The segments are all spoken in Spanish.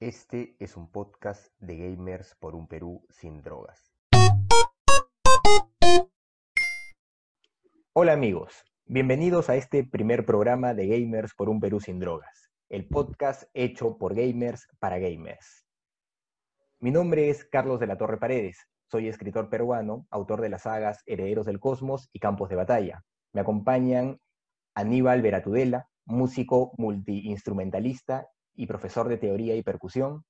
Este es un podcast de gamers por un Perú sin drogas. Hola amigos, bienvenidos a este primer programa de Gamers por un Perú sin drogas, el podcast hecho por gamers para gamers. Mi nombre es Carlos de la Torre Paredes, soy escritor peruano, autor de las sagas Herederos del Cosmos y Campos de Batalla. Me acompañan Aníbal Veratudela, músico multiinstrumentalista y profesor de teoría y percusión,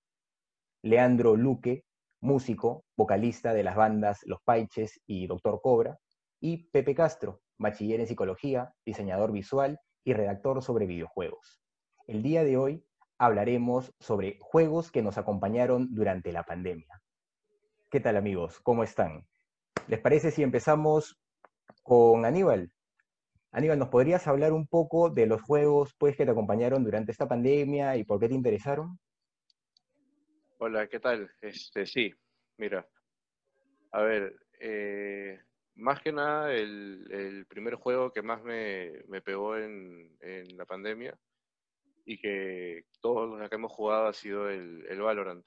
Leandro Luque, músico, vocalista de las bandas Los Paiches y Doctor Cobra, y Pepe Castro, bachiller en psicología, diseñador visual y redactor sobre videojuegos. El día de hoy hablaremos sobre juegos que nos acompañaron durante la pandemia. ¿Qué tal amigos? ¿Cómo están? ¿Les parece si empezamos con Aníbal? Aníbal, ¿nos podrías hablar un poco de los juegos pues, que te acompañaron durante esta pandemia y por qué te interesaron? Hola, ¿qué tal? Este, sí, mira, a ver, eh, más que nada el, primer juego que más me, pegó en, la pandemia y que todos los que hemos jugado ha sido el, el Valorant.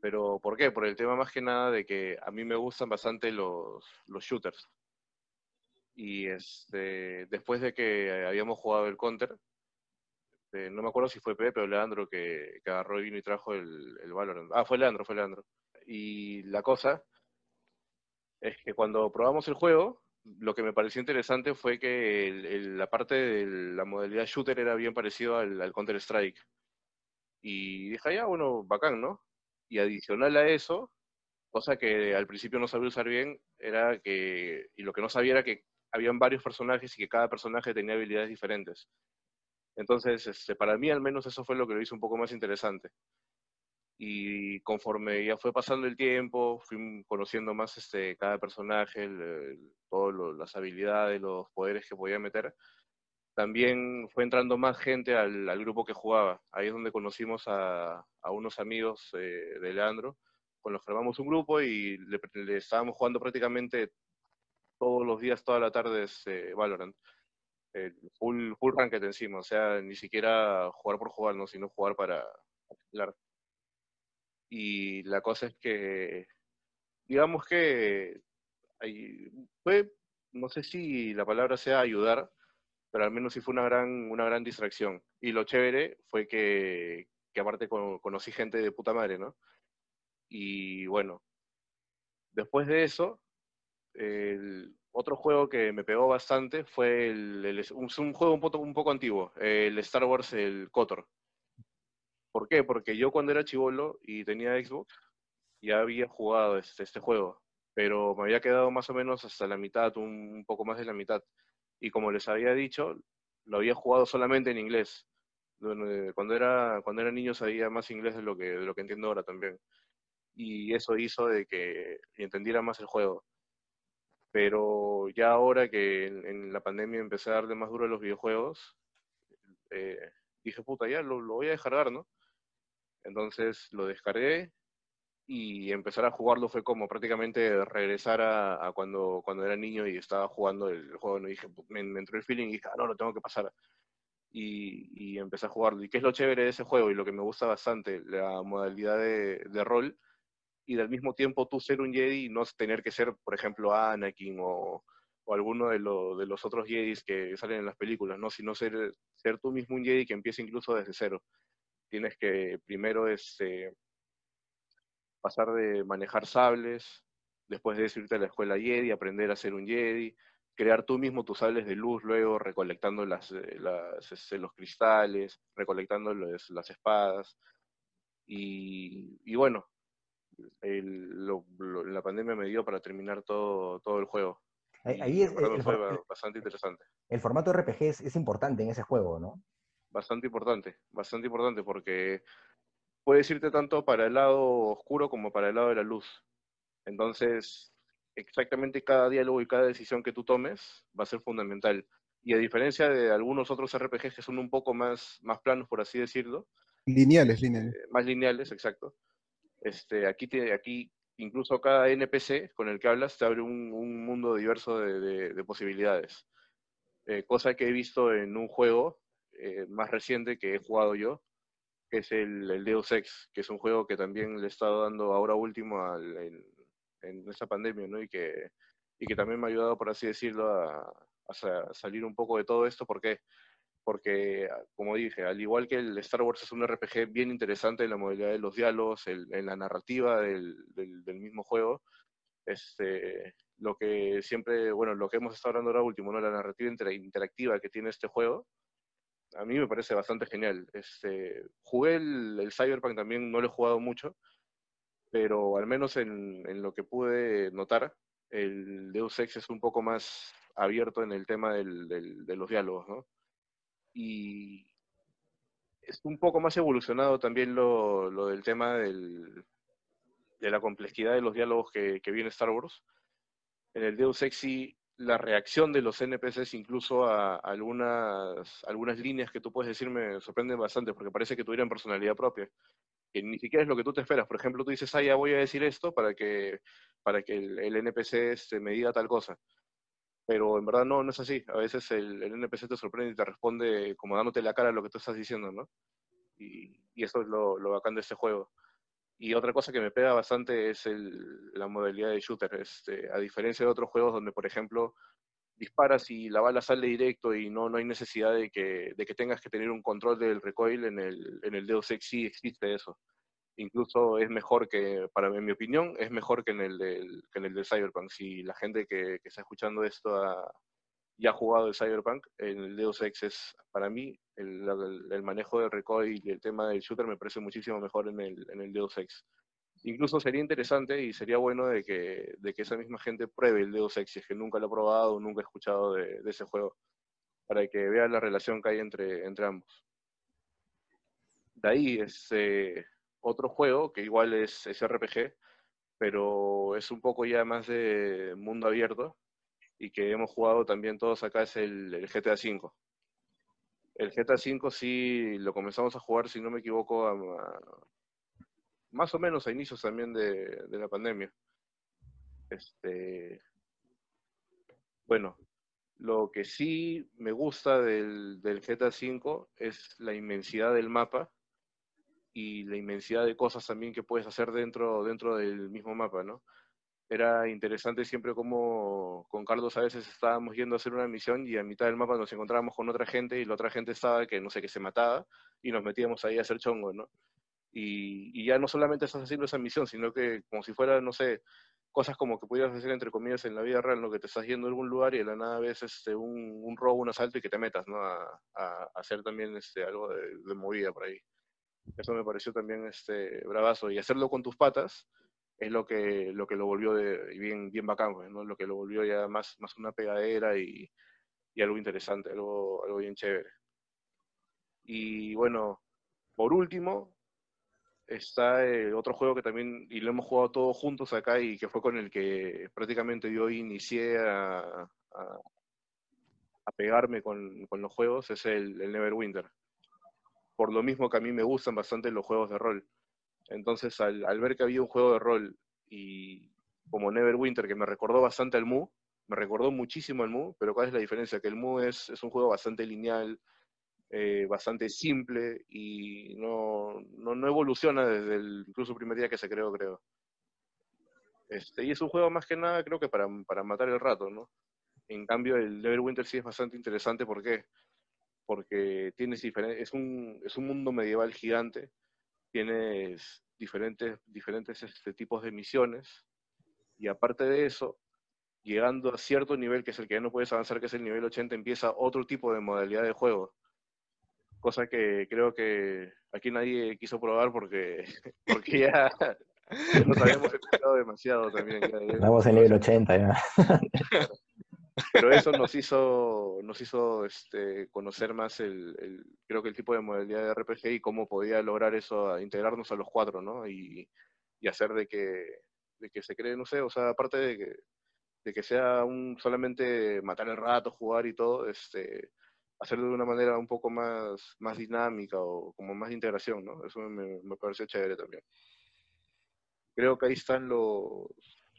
Pero ¿por qué? Por el tema más que nada de que a mí me gustan bastante los, los shooters. Y este, después de que habíamos jugado el Counter, este, no me acuerdo si fue Pepe o Leandro que, agarró y vino y trajo el, el Valorant. Ah, fue Leandro, fue Leandro. Y la cosa es que cuando probamos el juego, lo que me pareció interesante fue que la parte de la modalidad shooter era bien parecido al, al Counter-Strike. Y dije, ya, bueno, bacán, ¿no? Y adicional a eso, cosa que al principio no sabía usar bien, era que, y lo que no sabía era que habían varios personajes y que cada personaje tenía habilidades diferentes. Entonces, este, para mí al menos eso fue lo que lo hizo un poco más interesante. Y conforme ya fue pasando el tiempo, fui conociendo más este, cada personaje, todas las habilidades, los poderes que podía meter. También fue entrando más gente al, grupo que jugaba. Ahí es donde conocimos a, unos amigos eh, de Leandro, con los que formamos un grupo y le estábamos jugando prácticamente todos los días, toda la tarde es eh, Valorant. full, full ranked encima, o sea, ni siquiera jugar por jugar, ¿no? sino jugar para hablar. Y la cosa es que, digamos que fue, no sé si la palabra sea ayudar, pero al menos sí fue una gran, una gran distracción. Y lo chévere fue que, que aparte conocí gente de puta madre, ¿no? Y bueno, después de eso, el otro juego que me pegó bastante fue el, un, juego un poco, un poco antiguo, el Star Wars, el KOTOR. ¿Por qué? Porque yo cuando era chivolo y tenía Xbox, ya había jugado este, este juego, pero me había quedado más o menos hasta la mitad, un, poco más de la mitad. Y como les había dicho, lo había jugado solamente en inglés. Cuando era, cuando era niño sabía más inglés de lo que, de lo que entiendo ahora también. Y eso hizo de que entendiera más el juego pero ya ahora que en, la pandemia empecé a darle más duro a los videojuegos, eh, dije, puta, ya lo, voy a descargar, ¿no? Entonces lo descargué y empezar a jugarlo fue como prácticamente regresar a, cuando, cuando era niño y estaba jugando el, juego. ¿no? dije, me, entró el feeling y dije, ah, no, lo tengo que pasar. Y, y, empecé a jugarlo. ¿Y qué es lo chévere de ese juego y lo que me gusta bastante? La modalidad de, de rol y al mismo tiempo tú ser un Jedi y no tener que ser, por ejemplo, Anakin o, o alguno de, los otros Jedis que salen en las películas, ¿no? Sino ser, ser tú mismo un Jedi que empieza incluso desde cero. Tienes que primero este, pasar de manejar sables, después de irte a la escuela Jedi, aprender a ser un Jedi, crear tú mismo tus sables de luz, luego recolectando las, eh, este, los cristales, recolectando las espadas. Y bueno, la pandemia me dio para terminar todo, todo el juego. Ahí, es, fue bastante interesante. El formato RPG es, importante en ese juego, ¿no? Bastante importante, bastante importante porque puedes irte tanto para el lado oscuro como para el lado de la luz. Entonces, exactamente cada diálogo y cada decisión que tú tomes va a ser fundamental. Y a diferencia de algunos otros RPGs que son un poco más, más planos, por así decirlo. Lineales, lineales. Eh, más lineales, exacto. Este, aquí, aquí incluso cada NPC con el que hablas te abre un, mundo diverso de, posibilidades. Eh, cosa que he visto en un juego eh, más reciente que he jugado yo, que es el, el, Deus Ex, que es un juego que también le he estado dando ahora último en, esta pandemia, ¿no? Y que, y que también me ha ayudado, por así decirlo, a, a salir un poco de todo esto, porque porque, como dije, al igual que el Star Wars es un RPG bien interesante en la modalidad de los diálogos, en la narrativa del, mismo juego, este, lo que siempre, bueno, lo que hemos estado hablando ahora último, ¿no? la narrativa interactiva que tiene este juego, a mí me parece bastante genial. Este, jugué el, Cyberpunk también, no lo he jugado mucho, pero al menos en, lo que pude notar, el Deus Ex es un poco más abierto en el tema de los diálogos, ¿no? Y es un poco más evolucionado también lo, lo del tema del, de la complejidad de los diálogos que, que viene Star Wars. En el Deus Ex la reacción de los NPCs incluso a algunas, algunas líneas que tú puedes decir me sorprenden bastante porque parece que tuvieran personalidad propia, que ni siquiera es lo que tú te esperas. Por ejemplo, tú dices, ah, ya voy a decir esto para que, para que el, el NPC este, me diga tal cosa pero en verdad no, no es así. A veces el, el, NPC te sorprende y te responde como dándote la cara a lo que tú estás diciendo, ¿no? Y, y eso es lo, lo, bacán de este juego. Y otra cosa que me pega bastante es el, la modalidad de shooter. Este, a diferencia de otros juegos donde, por ejemplo, disparas y la bala sale directo y no, no hay necesidad de que, de que tengas que tener un control del recoil, en el, en el Deus Ex sí existe eso incluso es mejor que, para en mi opinión, es mejor que en el del, que en el Cyberpunk. Si la gente que, está escuchando esto ya ha jugado el Cyberpunk, el Deus Ex es, para mí, el, manejo del recoil y el tema del shooter me parece muchísimo mejor en el, en el Deus Ex. Incluso sería interesante y sería bueno de que, esa misma gente pruebe el Deus Ex, si es que nunca lo ha probado o nunca ha escuchado de, ese juego, para que vea la relación que hay entre, ambos. De ahí, este, otro juego que igual es, es RPG, pero es un poco ya más de mundo abierto y que hemos jugado también todos acá es el, el GTA V. El GTA V sí lo comenzamos a jugar, si no me equivoco, a, más o menos a inicios también de, de la pandemia. Este, bueno, lo que sí me gusta del, del GTA V es la inmensidad del mapa y la inmensidad de cosas también que puedes hacer dentro, dentro del mismo mapa, ¿no? Era interesante siempre como con Carlos a veces estábamos yendo a hacer una misión y a mitad del mapa nos encontrábamos con otra gente y la otra gente estaba que no sé, que se mataba y nos metíamos ahí a hacer chongo, ¿no? Y, y ya no solamente estás haciendo esa misión, sino que como si fuera, no sé, cosas como que pudieras hacer entre comillas en la vida real, ¿no? Que te estás yendo a algún lugar y de la nada ves este, un, un robo, un asalto y que te metas, ¿no? A, a hacer también este, algo de, de movida por ahí. Eso me pareció también este, bravazo. Y hacerlo con tus patas es lo que lo, que lo volvió de, bien, bien bacán, ¿no? Lo que lo volvió ya más, más una pegadera y, algo interesante, algo, algo bien chévere. Y bueno, por último, está otro juego que también, y lo hemos jugado todos juntos acá y que fue con el que prácticamente yo inicié a, a, a pegarme con, con, los juegos, es el, el Neverwinter por lo mismo que a mí me gustan bastante los juegos de rol. Entonces, al, ver que había un juego de rol y como Neverwinter, que me recordó bastante al Mu, me recordó muchísimo al Mu, pero ¿cuál es la diferencia? Que el Mu es, es un juego bastante lineal, eh, bastante simple y no, no, no, evoluciona desde el incluso primer día que se creó, creo. Este, y es un juego más que nada, creo que para, para matar el rato, ¿no? En cambio, el Neverwinter sí es bastante interesante, ¿por qué? Porque tienes diferentes, es un, es un mundo medieval gigante, tienes diferentes, diferentes este, tipos de misiones, y aparte de eso, llegando a cierto nivel, que es el que ya no puedes avanzar, que es el nivel 80, empieza otro tipo de modalidad de juego. Cosa que creo que aquí nadie quiso probar porque, porque ya nos habíamos explicado demasiado también. Estamos en nivel 80 ya. Pero eso nos hizo, nos hizo este, conocer más el, creo que el tipo de modalidad de RPG y cómo podía lograr eso, a integrarnos a los cuatro, ¿no? Y, hacer de que, de que se cree, no sé, o sea, aparte de que, de que sea un solamente matar el rato, jugar y todo, este, hacerlo de una manera un poco más, más dinámica o como más integración, ¿no? Eso me, me pareció chévere también. Creo que ahí están los,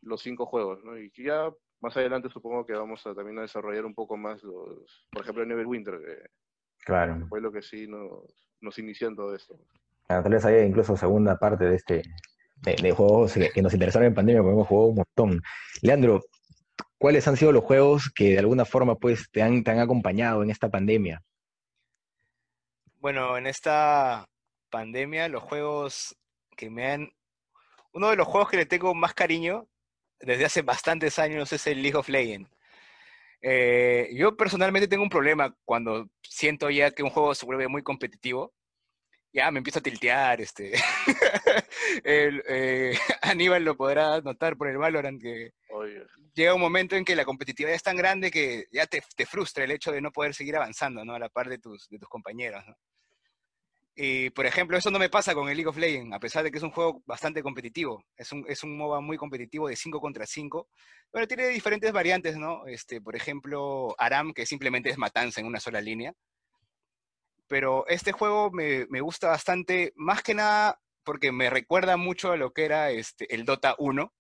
los cinco juegos, ¿no? Y ya más adelante supongo que vamos a también a desarrollar un poco más los, por ejemplo, Neverwinter, que claro. fue lo que sí nos, nos inició en todo esto. tal vez haya incluso segunda parte de este de, juegos que, nos interesaron en pandemia, porque hemos jugado un montón. Leandro, ¿cuáles han sido los juegos que de alguna forma pues te han, te han acompañado en esta pandemia? Bueno, en esta pandemia los juegos que me han... Uno de los juegos que le tengo más cariño desde hace bastantes años es el League of Legends. Eh, yo personalmente tengo un problema cuando siento ya que un juego se vuelve muy competitivo. Ya me empiezo a tiltear, este. Eh, Aníbal lo podrá notar por el Valorant que llega un momento en que la competitividad es tan grande que ya te, te, frustra el hecho de no poder seguir avanzando, ¿no? A la par de tus, de tus compañeros, ¿no? Y, por ejemplo, eso no me pasa con el League of Legends, a pesar de que es un juego bastante competitivo. Es un, es un MOBA muy competitivo de 5 contra 5. Pero tiene diferentes variantes, ¿no? Este, por ejemplo, Aram, que simplemente es matanza en una sola línea. Pero este juego me, me gusta bastante, más que nada porque me recuerda mucho a lo que era este, el Dota 1,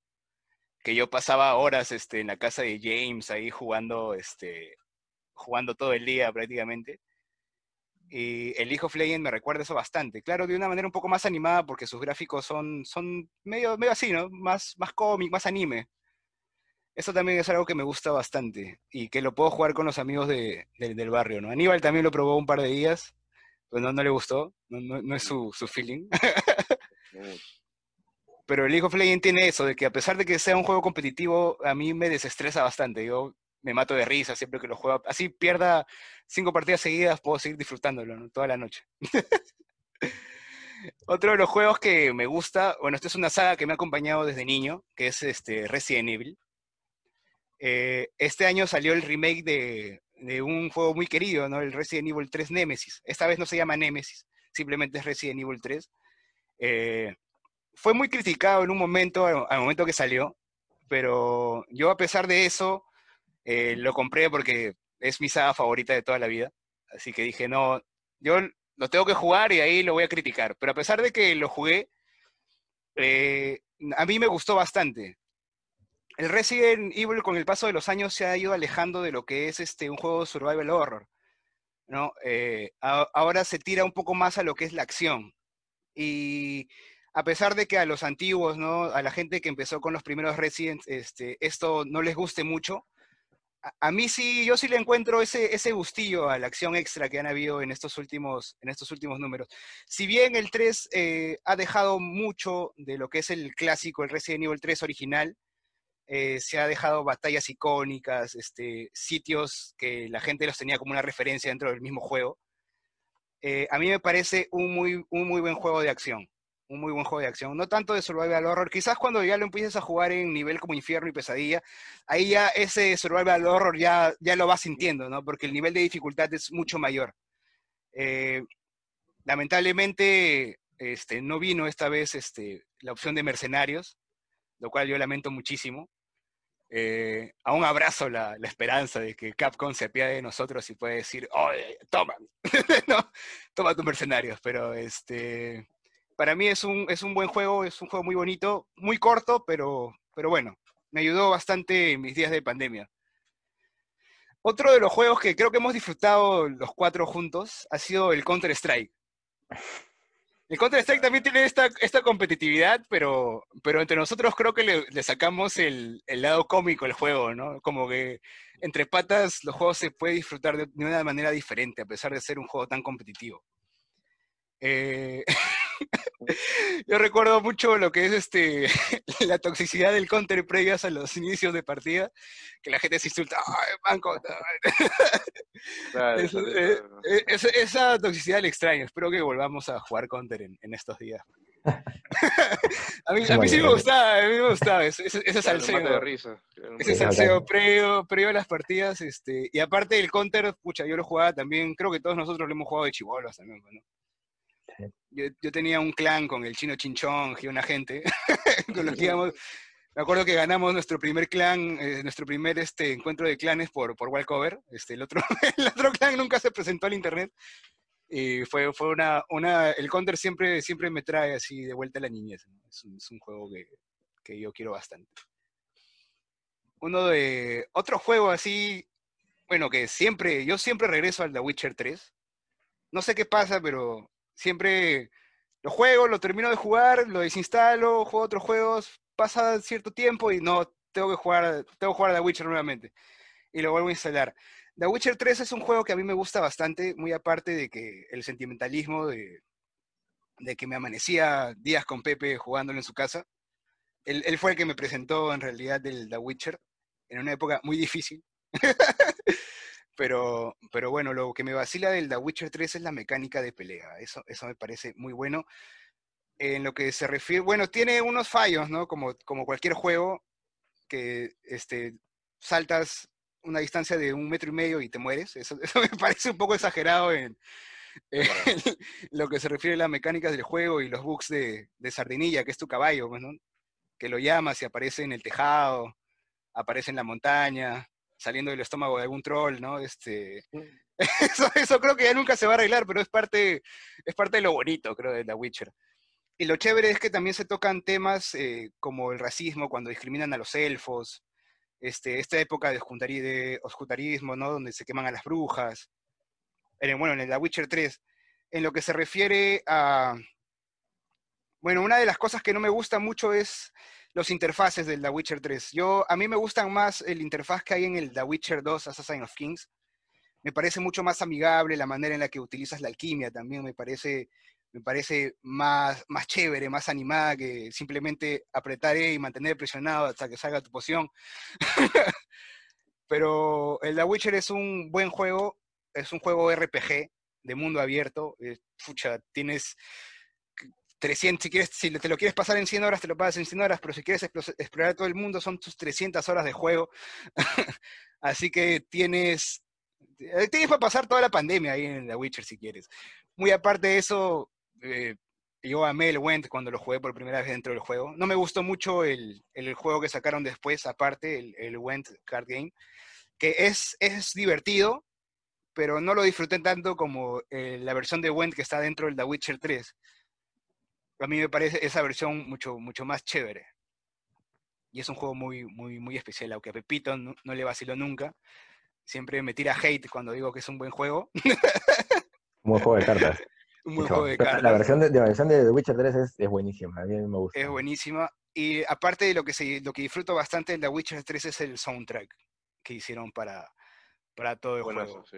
que yo pasaba horas este, en la casa de James ahí jugando, este, jugando todo el día prácticamente. Y el League of Legends me recuerda eso bastante. Claro, de una manera un poco más animada porque sus gráficos son, son medio, medio así, ¿no? Más, más cómic, más anime. Eso también es algo que me gusta bastante y que lo puedo jugar con los amigos de, del barrio, ¿no? Aníbal también lo probó un par de días, pero no, no le gustó, no, no, es su, su feeling. pero el League of Legends tiene eso, de que a pesar de que sea un juego competitivo, a mí me desestresa bastante. Yo me mato de risa siempre que lo juego. Así pierda cinco partidas seguidas, puedo seguir disfrutándolo toda la noche. Otro de los juegos que me gusta, bueno, esta es una saga que me ha acompañado desde niño, que es este Resident Evil. Eh, este año salió el remake de, un juego muy querido, ¿no? El Resident Evil 3 Nemesis. Esta vez no se llama Nemesis, simplemente es Resident Evil 3. Eh, fue muy criticado en un momento, al momento que salió, pero yo a pesar de eso, eh, lo compré porque es mi saga favorita de toda la vida. Así que dije, no, yo lo tengo que jugar y ahí lo voy a criticar. Pero a pesar de que lo jugué, eh, a mí me gustó bastante. El Resident Evil con el paso de los años se ha ido alejando de lo que es este, un juego survival horror. ¿no? Eh, ahora se tira un poco más a lo que es la acción. Y a pesar de que a los antiguos, ¿no? a la gente que empezó con los primeros Resident, este, esto no les guste mucho, a, mí sí, yo sí le encuentro ese, ese gustillo a la acción extra que han habido en estos últimos, en estos últimos números. Si bien el 3 eh, ha dejado mucho de lo que es el clásico, el Resident Evil 3 original, eh, se ha dejado batallas icónicas, este, sitios que la gente los tenía como una referencia dentro del mismo juego. Eh, a mí me parece un muy, un muy buen juego de acción un muy buen juego de acción. No tanto de survival horror, quizás cuando ya lo empieces a jugar en nivel como infierno y pesadilla, ahí ya ese survival horror ya, ya lo vas sintiendo, ¿no? Porque el nivel de dificultad es mucho mayor. Eh, lamentablemente, este, no vino esta vez este, la opción de mercenarios, lo cual yo lamento muchísimo. Eh, aún abrazo la, la, esperanza de que Capcom se apiade de nosotros y puede decir, oye, toma, no, toma tus mercenarios, pero este, para mí es un, es un buen juego, es un juego muy bonito, muy corto, pero, pero bueno, me ayudó bastante en mis días de pandemia. Otro de los juegos que creo que hemos disfrutado los cuatro juntos ha sido el Counter-Strike. El Counter-Strike también tiene esta, esta competitividad, pero, pero entre nosotros creo que le, sacamos el, el, lado cómico al juego, ¿no? Como que entre patas los juegos se puede disfrutar de, de una manera diferente, a pesar de ser un juego tan competitivo. Eh, yo recuerdo mucho lo que es este la toxicidad del counter previas a los inicios de partida, que la gente se insulta, ¡ay, banco! Eh, esa toxicidad le extraño, espero que volvamos a jugar counter en, estos días. a mí, sí me gustaba, a mí me gustaba ese, ese, salseo. Ese salseo previo, previo a las partidas, este, y aparte del counter, pucha, yo lo jugaba también, creo que todos nosotros lo hemos jugado de chivolos también, ¿no? Yo, tenía un clan con el chino Chinchón y una gente, con los que íbamos, me acuerdo que ganamos nuestro primer clan, eh, nuestro primer este, encuentro de clanes por, por Wallcover. Este, el, otro, el otro clan nunca se presentó al internet. Y fue, fue una, una, el Counter siempre, siempre me trae así de vuelta a la niñez. Es, un, juego que, que, yo quiero bastante. Uno de, otro juego así, bueno, que siempre, yo siempre regreso al The Witcher 3. No sé qué pasa, pero siempre lo juego, lo termino de jugar, lo desinstalo, juego otros juegos, pasa cierto tiempo y no, tengo que jugar, tengo que jugar a The Witcher nuevamente. Y lo vuelvo a instalar. The Witcher 3 es un juego que a mí me gusta bastante, muy aparte de que el sentimentalismo de, de que me amanecía días con Pepe jugándolo en su casa. Él, él, fue el que me presentó en realidad del The Witcher en una época muy difícil. pero, pero bueno, lo que me vacila del The Witcher 3 es la mecánica de pelea. Eso, eso me parece muy bueno. En lo que se refiere, bueno, tiene unos fallos, ¿no? Como, como cualquier juego que este, saltas una distancia de un metro y medio y te mueres. Eso, eso me parece un poco exagerado en, en, lo que se refiere a las mecánicas del juego y los bugs de, de Sardinilla, que es tu caballo, pues, ¿no? que lo llamas y aparece en el tejado, aparece en la montaña, saliendo del estómago de algún troll, ¿no? Este, eso, eso, creo que ya nunca se va a arreglar, pero es parte, es parte de lo bonito, creo, de The Witcher. Y lo chévere es que también se tocan temas eh, como el racismo, cuando discriminan a los elfos, este, esta época de, de oscutarismo, ¿no? Donde se queman a las brujas. En, bueno, en The Witcher 3. En lo que se refiere a... Bueno, una de las cosas que no me gusta mucho es los interfaces del The Witcher 3. Yo, a mí me gustan más el interfaz que hay en el The Witcher 2, Assassin of Kings. Me parece mucho más amigable la manera en la que utilizas la alquimia también, me parece, me parece más, más chévere, más animada que simplemente apretar E y mantener presionado hasta que salga tu poción. Pero el The Witcher es un buen juego, es un juego RPG de mundo abierto. Eh, pucha, tienes 300, si, si te lo quieres pasar en 100 horas, te lo pasas en 100 horas, pero si quieres explorar todo el mundo, son tus 300 horas de juego. Así que tienes, eh, tienes para pasar toda la pandemia ahí en The Witcher si quieres. Muy aparte de eso, eh, yo amé el Went cuando lo jugué por primera vez dentro del juego. No me gustó mucho el, el juego que sacaron después, aparte, el, el Went Card Game, que es, es divertido, pero no lo disfruté tanto como eh, la versión de Went que está dentro del The Witcher 3 a mí me parece esa versión mucho, mucho más chévere. Y es un juego muy, muy, muy especial, aunque a Pepito no, no le vaciló nunca. Siempre me tira hate cuando digo que es un buen juego. Un buen juego de cartas. un buen juego de cartas. La versión de, la versión de The Witcher 3 es, es, buenísima, a mí me gusta. Es buenísima. Y aparte de lo que, se, lo que disfruto bastante de The Witcher 3 es el soundtrack que hicieron para, para todo el Bueno, juego. eso, sí.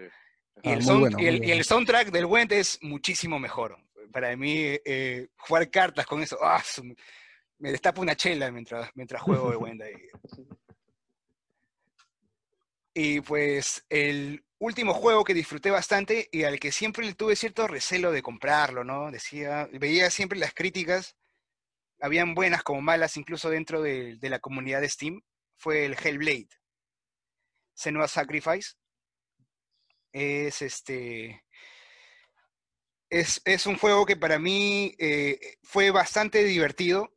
Y, el, Ah, muy sound- bueno, y el- y el soundtrack del Went es muchísimo mejor. Para mí, eh, jugar cartas con eso, ¡ah! me destapa una chela mientras, mientras juego de Went ahí. Y pues el último juego que disfruté bastante y al que siempre le tuve cierto recelo de comprarlo, ¿no? Decía, veía siempre las críticas, habían buenas como malas incluso dentro de, de la comunidad de Steam, fue el Hellblade. Senua Sacrifice. Es este. Es, un juego que para mí eh, fue bastante divertido,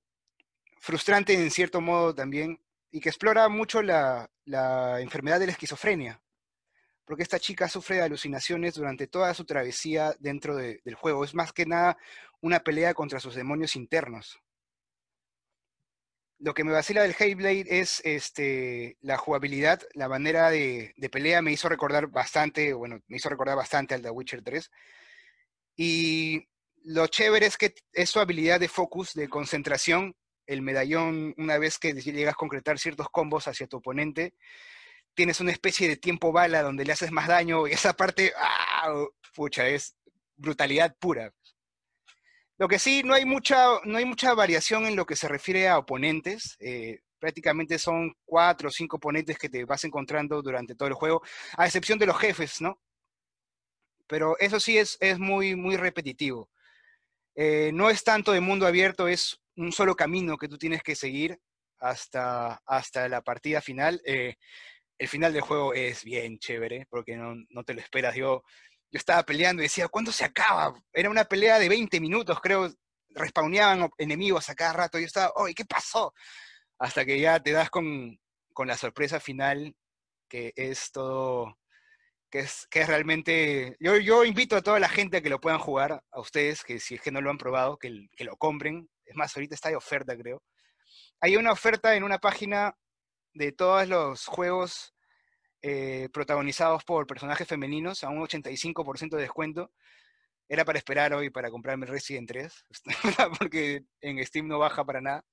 frustrante en cierto modo también, y que explora mucho la, enfermedad de la esquizofrenia. Porque esta chica sufre de alucinaciones durante toda su travesía dentro de- del juego. Es más que nada una pelea contra sus demonios internos. Lo que me vacila del Hellblade es este, la jugabilidad, la manera de, de pelea me hizo recordar bastante, bueno, me hizo recordar bastante al The Witcher 3. Y lo chévere es que es su habilidad de focus, de concentración. El medallón, una vez que llegas a concretar ciertos combos hacia tu oponente, tienes una especie de tiempo bala donde le haces más daño y esa parte, ¡ah! pucha, es brutalidad pura. Lo que sí, no hay mucha, no hay mucha variación en lo que se refiere a oponentes. eh, prácticamente son cuatro o cinco oponentes que te vas encontrando durante todo el juego, a excepción de los jefes, ¿no? Pero eso sí es, es muy, muy repetitivo. Eh, no es tanto de mundo abierto, es un solo camino que tú tienes que seguir hasta, hasta la partida final. Eh, el final del juego es bien chévere, porque no, no te lo esperas. Yo, yo estaba peleando y decía, ¿cuándo se acaba? Era una pelea de 20 minutos, creo. Respawneaban enemigos a cada rato. Yo estaba, ¡ay, qué pasó! Hasta que ya te das con, con la sorpresa final, que es todo, que es, que es realmente... Yo, yo invito a toda la gente a que lo puedan jugar, a ustedes, que si es que no lo han probado, que, que lo compren. Es más, ahorita está de oferta, creo. Hay una oferta en una página de todos los juegos eh, protagonizados por personajes femeninos a un 85% de descuento. era para esperar hoy para comprarme Resident 3, porque en Steam no baja para nada.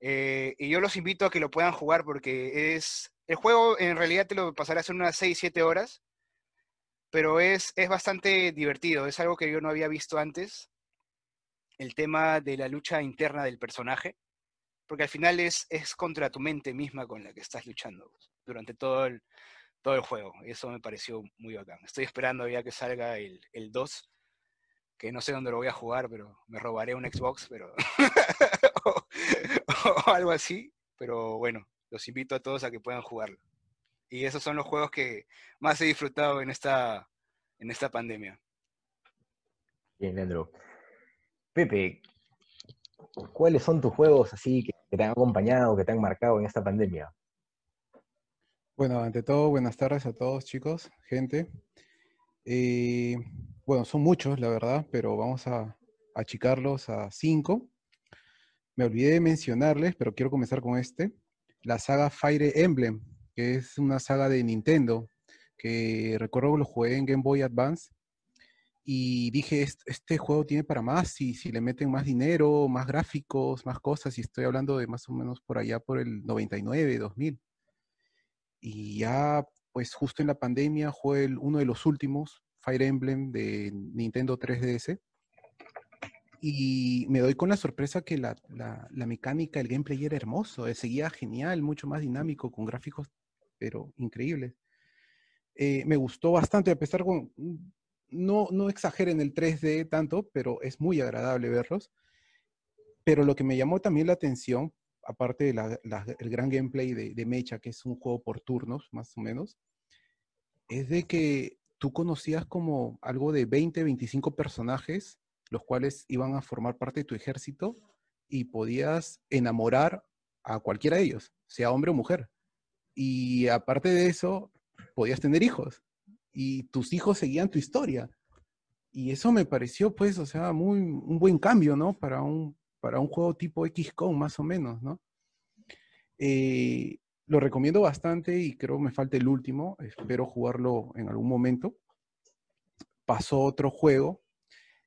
Eh, y yo los invito a que lo puedan jugar porque es... El juego en realidad te lo pasarás en unas 6, 7 horas, pero es, es bastante divertido, es algo que yo no había visto antes. El tema de la lucha interna del personaje, porque al final es, es contra tu mente misma con la que estás luchando durante todo el, todo el juego. Eso me pareció muy bacán. Estoy esperando ya que salga el, el 2, que no sé dónde lo voy a jugar, pero me robaré un Xbox, pero o, algo así. Pero bueno, los invito a todos a que puedan jugarlo. Y esos son los juegos que más he disfrutado en esta, en esta pandemia. Bien, Leandro. Pepe, ¿cuáles son tus juegos así que te han acompañado, que te han marcado en esta pandemia? Bueno, ante todo, buenas tardes a todos, chicos, gente. Eh, bueno, son muchos, la verdad, pero vamos a achicarlos a cinco. Me olvidé de mencionarles, pero quiero comenzar con este. La saga Fire Emblem, que es una saga de Nintendo, que recuerdo que lo jugué en Game Boy Advance. Y dije, este juego tiene para más, y si le meten más dinero, más gráficos, más cosas, y estoy hablando de más o menos por allá por el 99, 2000. Y ya, pues justo en la pandemia fue el, uno de los últimos, Fire Emblem de Nintendo 3DS. Y me doy con la sorpresa que la, mecánica, el gameplay era hermoso, eh, seguía genial, mucho más dinámico, con gráficos, pero increíbles. Eh, me gustó bastante, a pesar con, no, no exageren el 3D tanto, pero es muy agradable verlos. Pero lo que me llamó también la atención aparte del gran gameplay de, Mecha, que es un juego por turnos, más o menos, es de que tú conocías como algo de 20, 25 personajes, los cuales iban a formar parte de tu ejército y podías enamorar a cualquiera de ellos, sea hombre o mujer. Y aparte de eso, podías tener hijos y tus hijos seguían tu historia. Y eso me pareció, pues, o sea, muy, un buen cambio, ¿no? Para un, para un juego tipo XCOM más o menos, ¿no? Eh, lo recomiendo bastante y creo me falta el último, espero jugarlo en algún momento. Pasó otro juego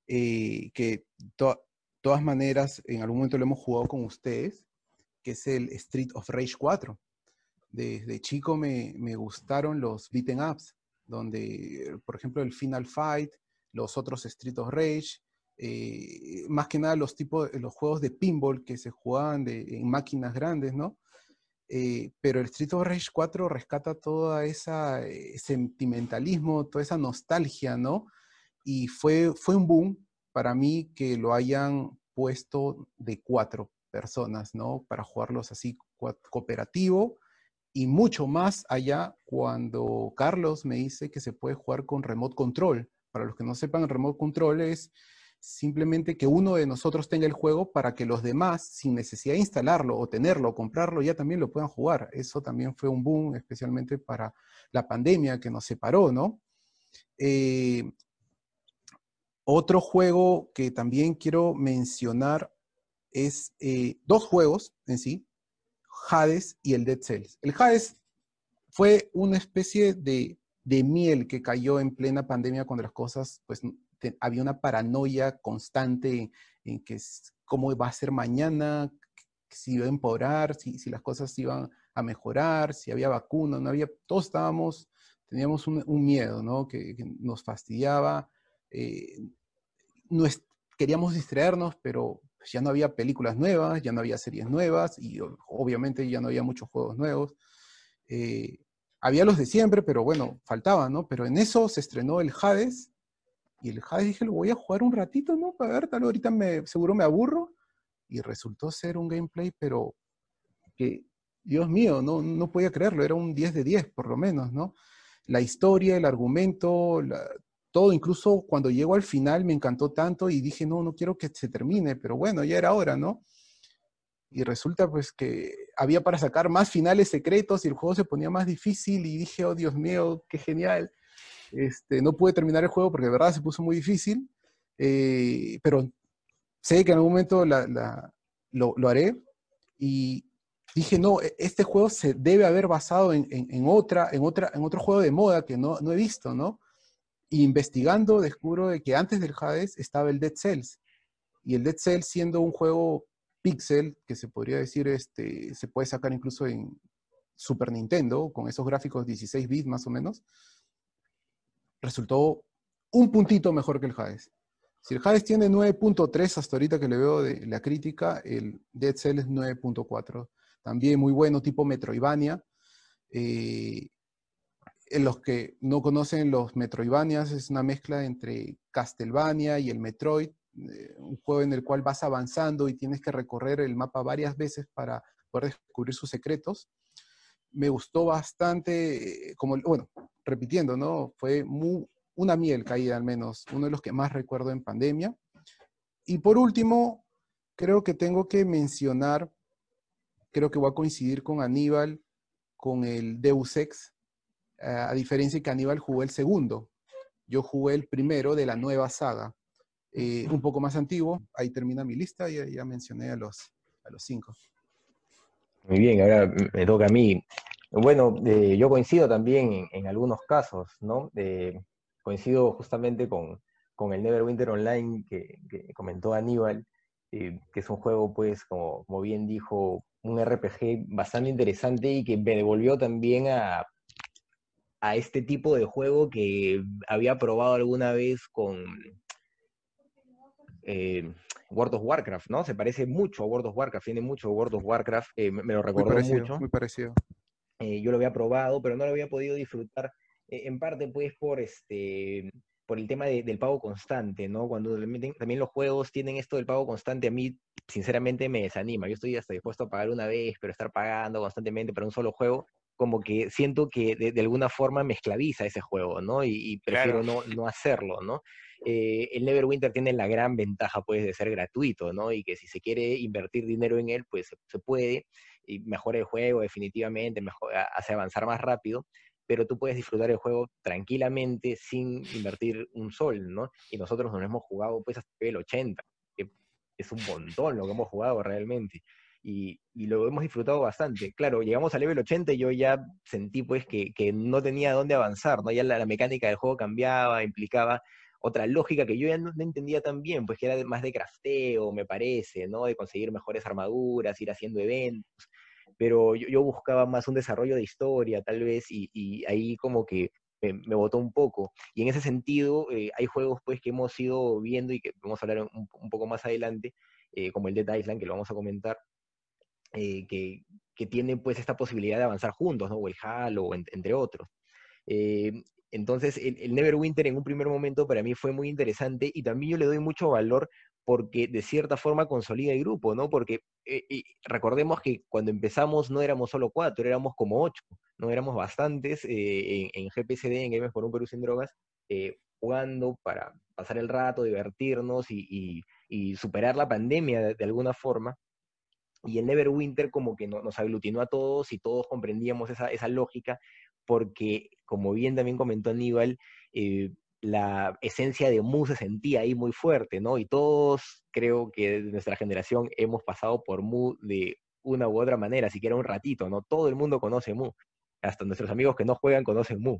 eh, que de todas maneras en algún momento lo hemos jugado con ustedes, que es el Street of Rage 4. Desde chico me, me gustaron los beaten ups, donde, por ejemplo, el Final Fight, los otros Street of Rage, eh, más que nada los tipos, los juegos de pinball que se jugaban de, en máquinas grandes, ¿no? Eh, pero el Street of Rage 4 rescata todo ese sentimentalismo, toda esa nostalgia, ¿no? Y fue, fue un boom para mí que lo hayan puesto de cuatro personas, ¿no? Para jugarlos así cooperativo y mucho más allá cuando Carlos me dice que se puede jugar con remote control. Para los que no sepan, remote control es simplemente que uno de nosotros tenga el juego para que los demás, sin necesidad de instalarlo o tenerlo o comprarlo, ya también lo puedan jugar. Eso también fue un boom, especialmente para la pandemia que nos separó, ¿no? Eh, otro juego que también quiero mencionar es eh, dos juegos en sí, Hades y el Dead Cells. El Hades fue una especie de, de miel que cayó en plena pandemia cuando las cosas pues había una paranoia constante en que cómo va a ser mañana, si iba a empeorar, si, si las cosas iban a mejorar, si había vacuna, no había, todos estábamos, teníamos un, miedo, ¿no? Que, nos fastidiaba, eh, no queríamos distraernos, pero ya no había películas nuevas, ya no había series nuevas y obviamente ya no había muchos juegos nuevos. Eh, había los de siempre, pero bueno, faltaban, ¿no? Pero en eso se estrenó el Hades, y el Hades dije, lo voy a jugar un ratito, ¿no? Para ver, tal ahorita me, seguro me aburro. Y resultó ser un gameplay, pero que, Dios mío, no, no podía creerlo, era un 10 de 10 por lo menos, ¿no? La historia, el argumento, todo, incluso cuando llego al final me encantó tanto y dije, no, no quiero que se termine, pero bueno, ya era hora, ¿no? Y resulta pues que había para sacar más finales secretos y el juego se ponía más difícil y dije, oh Dios mío, qué genial. Este, no pude terminar el juego porque de verdad se puso muy difícil, eh, pero sé que en algún momento lo, haré. Y dije, no, e, este juego se debe haber basado en, otra, en, otra, en otro juego de moda que no, no he visto, ¿no? Investigando descubro de que antes del Hades estaba el Dead Cells. Y el Dead Cells siendo un juego pixel, que se podría decir, este, se puede sacar incluso en Super Nintendo, con esos gráficos 16 bits más o menos, resultó un puntito mejor que el Hades. Si el Hades tiene 9.3 hasta ahorita que le veo de la crítica, el Dead Cells es 9.4. También muy bueno, tipo Metroidvania. Eh, en los que no conocen los Metroidvanias, es una mezcla entre Castlevania y el Metroid, eh, un juego en el cual vas avanzando y tienes que recorrer el mapa varias veces para poder descubrir sus secretos. Me gustó bastante, como, bueno, repitiendo, ¿no? Fue muy, una miel caída al menos, uno de los que más recuerdo en pandemia. Y por último, creo que tengo que mencionar, creo que voy a coincidir con Aníbal, con el Deus Ex, eh, a diferencia que Aníbal jugó el segundo. Yo jugué el primero de la nueva saga, eh, un poco más antiguo. Ahí termina mi lista y ya mencioné a los, a los cinco. Muy bien, ahora me toca a mí. Bueno, eh, yo coincido también en, algunos casos, ¿no? coincido justamente con, con el Neverwinter Online que, comentó Aníbal, que es un juego, pues, como bien dijo, un RPG bastante interesante y que me devolvió también a, a este tipo de juego que había probado alguna vez con eh, World of Warcraft, ¿no? Se parece mucho a World of Warcraft, tiene mucho World of Warcraft, eh, me lo recordó mucho. Muy parecido. Eh, yo lo había probado, pero no lo había podido disfrutar, en parte pues por este por el tema del pago constante, ¿no? Cuando también los juegos tienen esto del pago constante, a mí sinceramente me desanima. Yo estoy hasta dispuesto a pagar una vez, pero estar pagando constantemente para un solo juego, como que siento que de, alguna forma me esclaviza ese juego, ¿no? Y, prefiero no, no, hacerlo, ¿no? Eh, el Neverwinter tiene la gran ventaja, pues, de ser gratuito, ¿no? Y que si se quiere invertir dinero en él, pues se, puede, y mejora el juego definitivamente, mejor, hace avanzar más rápido, pero tú puedes disfrutar el juego tranquilamente sin invertir un sol, ¿no? Y nosotros nos hemos jugado, pues, hasta el 80, que es un montón lo que hemos jugado realmente y, lo hemos disfrutado bastante. Claro, llegamos al level 80 y yo ya sentí pues que, no tenía dónde avanzar, ¿no? Ya la, mecánica del juego cambiaba, implicaba otra lógica que yo ya no, entendía tan bien, pues que era más de crafteo, me parece, ¿no? De conseguir mejores armaduras, ir haciendo eventos, pero yo, buscaba más un desarrollo de historia, tal vez, y, ahí como que me, botó un poco. Y en ese sentido, eh, hay juegos pues que hemos ido viendo y que vamos a hablar un, poco más adelante, eh, como el de Island, que lo vamos a comentar, eh, que, tienen pues esta posibilidad de avanzar juntos, ¿no? O el Halo, entre otros. Eh, entonces, el, Neverwinter en un primer momento para mí fue muy interesante y también yo le doy mucho valor porque de cierta forma consolida el grupo, ¿no? Porque eh, recordemos que cuando empezamos no éramos solo cuatro, éramos como ocho, ¿no? Éramos bastantes en, en, GPCD, en Games por un Perú sin Drogas, jugando para pasar el rato, divertirnos y, superar la pandemia de alguna forma y el Neverwinter como que nos aglutinó a todos y todos comprendíamos esa, esa lógica, porque como bien también comentó Aníbal, eh, la esencia de Mu se sentía ahí muy fuerte, ¿no? Y todos creo que de nuestra generación hemos pasado por Mu de una u otra manera, siquiera un ratito, ¿no? Todo el mundo conoce Mu. Hasta nuestros amigos que no juegan conocen Mu.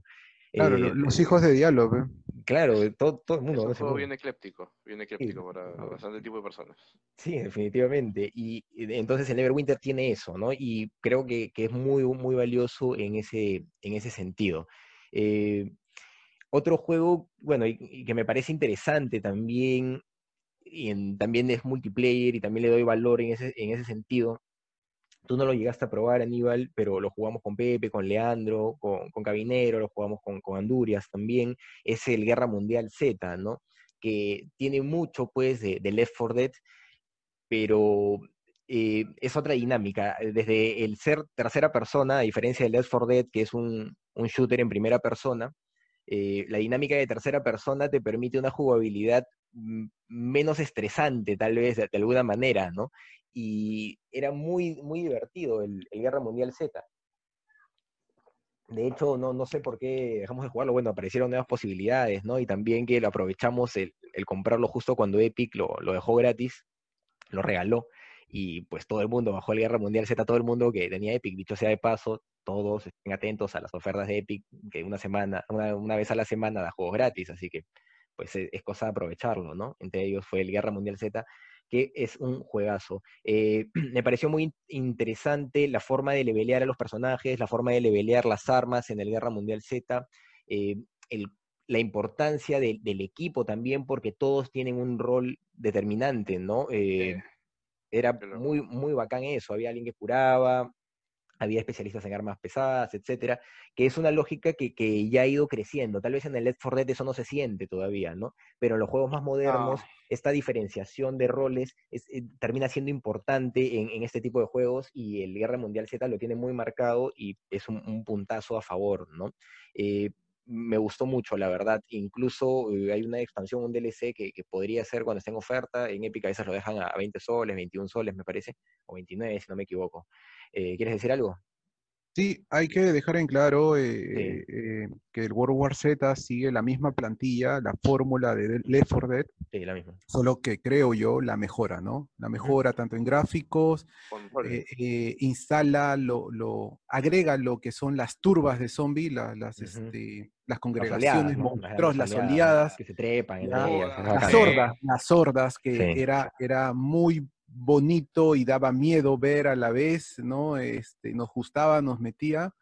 Claro, eh, los hijos de diálogo. Claro, todo, todo el mundo. Es un juego bien ecléptico, bien ecléptico para bastante tipo de personas. Sí, definitivamente. Y, entonces el Neverwinter tiene eso, ¿no? Y creo que, que, es muy, muy valioso en ese, en ese sentido. Eh, otro juego, bueno, y, que me parece interesante también, y también es multiplayer y también le doy valor en ese, en ese sentido, Tú no lo llegaste a probar, Aníbal, pero lo jugamos con Pepe, con Leandro, con, Cabinero, lo jugamos con, Andurias también. Es el Guerra Mundial Z, ¿no? Que tiene mucho, pues, de, Left 4 Dead, pero eh, es otra dinámica. Desde el ser tercera persona, a diferencia de Left 4 Dead, que es un, un shooter en primera persona, eh, la dinámica de tercera persona te permite una jugabilidad menos estresante, tal vez, de, alguna manera, ¿no? Y era muy, muy divertido el, Guerra Mundial Z. De hecho, no, no sé por qué dejamos de jugarlo. Bueno, aparecieron nuevas posibilidades, ¿no? Y también que lo aprovechamos el, comprarlo justo cuando Epic lo, lo, dejó gratis, lo regaló. y pues todo el mundo bajó el Guerra Mundial Z, todo el mundo que tenía Epic, dicho sea de paso, todos estén atentos a las ofertas de Epic, que una semana, una, vez a la semana da juegos gratis, así que pues e, es, cosa de aprovecharlo, ¿no? Entre ellos fue el Guerra Mundial Z, que es un juegazo. Eh, me pareció muy interesante la forma de levelear a los personajes, la forma de levelear las armas en el Guerra Mundial Z, eh, la importancia del equipo también, porque todos tienen un rol determinante, ¿no? Eh, era muy, muy bacán eso. Había alguien que curaba, había especialistas en armas pesadas, etcétera, que es una lógica que, ya ha ido creciendo. Tal vez en el Left 4 Dead eso no se siente todavía, ¿no? Pero en los juegos más modernos, esta diferenciación de roles eh, termina siendo importante en, este tipo de juegos y el Guerra Mundial Z lo tiene muy marcado y es un, puntazo a favor, ¿no? Eh, me gustó mucho, la verdad. Incluso eh, hay una expansión, un DLC que, podría ser cuando esté en oferta. En Epic a veces lo dejan a 20 soles, 21 soles, me parece, o 29, si no me equivoco. Eh, ¿Quieres decir algo? Sí, hay que dejar en claro eh, eh, que el World War Z sigue la misma plantilla, la fórmula de Left 4 Dead. Sí, la misma. Solo que creo yo la mejora, ¿no? La mejora tanto en gráficos, eh, instala, lo, lo, agrega lo que son las turbas de zombie, las, este, las congregaciones, monstruos, las oleadas. Que se trepan. las sordas, las sordas, que era, era muy bonito y daba miedo ver a la vez, ¿no? Este, nos gustaba, nos metía.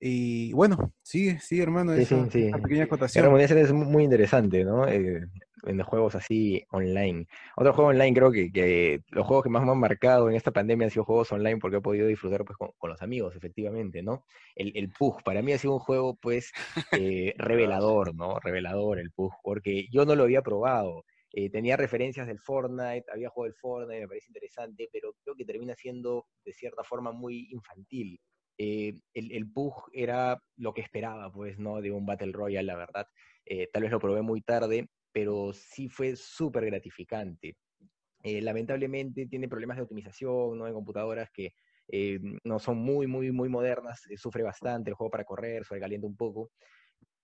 Y bueno, sí, sí, hermano, es una pequeña acotación. es muy interesante, ¿no? Eh, en los juegos así online. Otro juego online creo que, los juegos que más me han marcado en esta pandemia han sido juegos online porque he podido disfrutar pues con, los amigos, efectivamente, ¿no? El, el PUG, para mí ha sido un juego pues eh, revelador, ¿no? Revelador el PUG, porque yo no lo había probado. Eh, tenía referencias del Fortnite, había jugado el Fortnite, me parece interesante, pero creo que termina siendo de cierta forma muy infantil. Eh, el, el era lo que esperaba, pues, ¿no? De un Battle Royale, la verdad. Eh, tal vez lo probé muy tarde, pero sí fue súper gratificante. lamentablemente tiene problemas de optimización, ¿no? En computadoras que no son muy, muy, muy modernas, sufre bastante el juego para correr, sobrecalienta un poco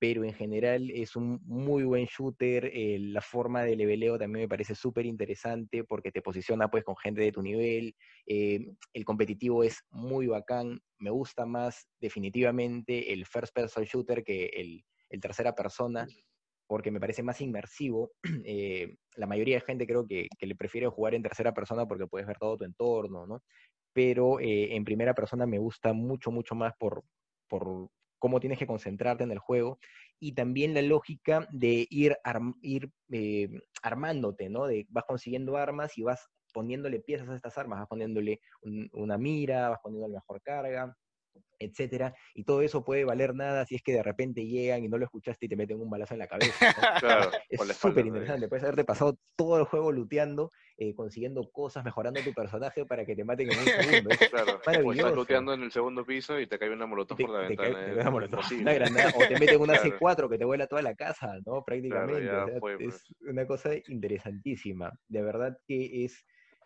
pero en general es un muy buen shooter. Eh, la forma de leveleo también me parece súper interesante porque te posiciona pues con gente de tu nivel. Eh, el competitivo es muy bacán. Me gusta más definitivamente el first person shooter que el, tercera persona porque me parece más inmersivo. Eh, la mayoría de gente creo que, le prefiere jugar en tercera persona porque puedes ver todo tu entorno, ¿no? Pero en primera persona me gusta mucho, mucho más por, por cómo tienes que concentrarte en el juego y también la lógica de ir, ir eh, armándote, ¿no? De, vas consiguiendo armas y vas poniéndole piezas a estas armas, vas poniéndole una mira, vas poniéndole mejor carga, etcétera, y todo eso puede valer nada si es que de repente llegan y no lo escuchaste y te meten un balazo en la cabeza. es súper interesante, puedes haberte pasado todo el juego luteando, eh, consiguiendo cosas, mejorando tu personaje para que te maten en un segundo. claro, o estás luteando en el segundo piso y te cae una molotov por la ventana. Te, una molotov, una granada, o te meten una C4 que te vuela toda la casa, ¿no? Prácticamente. es pues. una cosa interesantísima. De verdad que es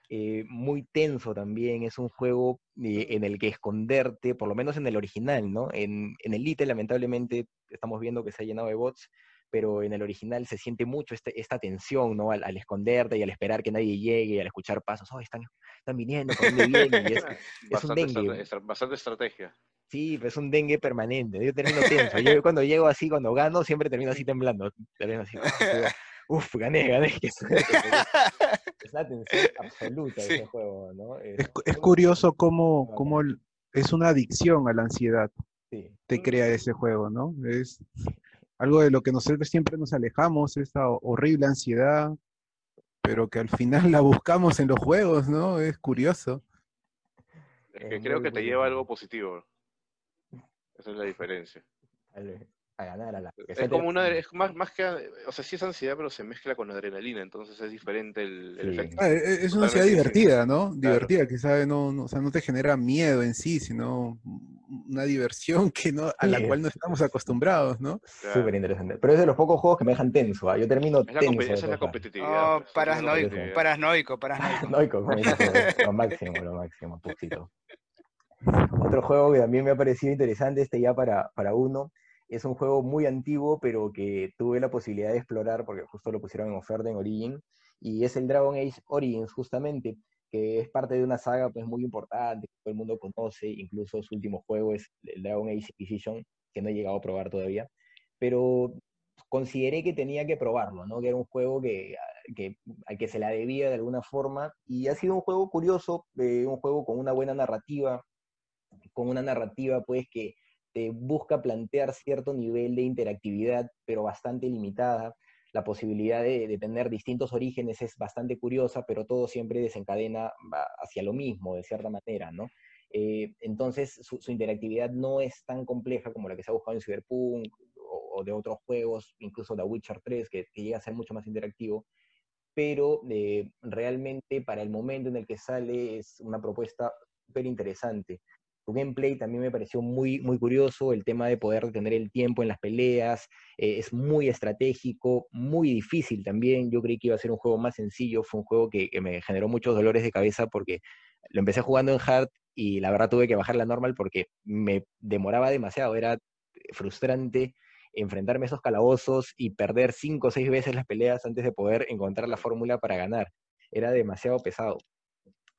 eh, muy tenso también, es un juego eh, en el que esconderte, por lo menos en el original, ¿no? En, en el Elite, lamentablemente, estamos viendo que se ha llenado de bots, pero en el original se siente mucho este, esta tensión, ¿no? Al, esconderte y al esperar que nadie llegue, y al escuchar pasos, oh, están, están viniendo, ¿por dónde vienen? es, es un dengue. bastante estrategia. Sí, pues es un dengue permanente. Yo termino tenso. Yo cuando llego así, cuando gano, siempre termino así temblando. Termino así, uf, gané, gané. es la tensión absoluta de ese juego, ¿no? Es, curioso cómo, cómo, es una adicción a la ansiedad. Sí. Te crea ese juego, ¿no? Es algo de lo que nosotros siempre nos alejamos, esa horrible ansiedad, pero que al final la buscamos en los juegos, ¿no? Es curioso. Es que creo que te lleva algo positivo. Esa es la diferencia a ganar a la Es como una, es más, más que, o sea, sí es ansiedad, pero se mezcla con adrenalina, entonces es diferente el, efecto. Ah, e, e, es una ansiedad divertida, ¿no? Divertida, que sabe, no, no, o sea, no te genera miedo en sí, sino una diversión que no, a la cual no estamos acostumbrados, ¿no? Súper interesante. Pero es de los pocos juegos que me dejan tenso, ¿ah? yo termino tenso. esa es la competitividad. Oh, paranoico, paranoico, paranoico. paranoico, lo máximo, lo máximo, poquito. Otro juego que también me ha parecido interesante, este ya para, para uno, es un juego muy antiguo, pero que tuve la posibilidad de explorar porque justo lo pusieron en oferta en Origin, y es el Dragon Age Origins, justamente, que es parte de una saga pues muy importante, que todo el mundo conoce, incluso su último juego es el Dragon Age Inquisition, que no he llegado a probar todavía, pero consideré que tenía que probarlo, ¿no? Que era un juego que, que, al que se la debía de alguna forma, y ha sido un juego curioso, eh, un juego con una buena narrativa, con una narrativa pues que te busca plantear cierto nivel de interactividad, pero bastante limitada, la posibilidad de, tener distintos orígenes es bastante curiosa, pero todo siempre desencadena hacia lo mismo, de cierta manera, ¿no? Eh, entonces, su, interactividad no es tan compleja como la que se ha buscado en Cyberpunk o, de otros juegos, incluso The Witcher 3, que, llega a ser mucho más interactivo, pero eh, realmente para el momento en el que sale es una propuesta súper interesante. Su gameplay también me pareció muy, muy curioso, el tema de poder tener el tiempo en las peleas, eh, es muy estratégico, muy difícil también, yo creí que iba a ser un juego más sencillo, fue un juego que, me generó muchos dolores de cabeza porque lo empecé jugando en hard y la verdad tuve que bajar la normal porque me demoraba demasiado, era frustrante enfrentarme a esos calabozos y perder cinco o seis veces las peleas antes de poder encontrar la fórmula para ganar. Era demasiado pesado.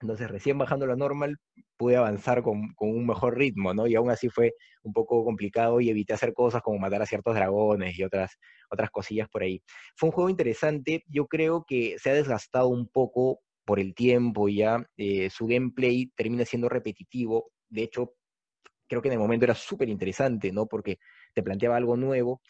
Entonces, recién bajando la normal, pude avanzar con, un mejor ritmo, ¿no? Y aún así fue un poco complicado y evité hacer cosas como matar a ciertos dragones y otras, otras cosillas por ahí. Fue un juego interesante, yo creo que se ha desgastado un poco por el tiempo ya, eh, su gameplay termina siendo repetitivo, de hecho, creo que en el momento era súper interesante, ¿no? Porque te planteaba algo nuevo,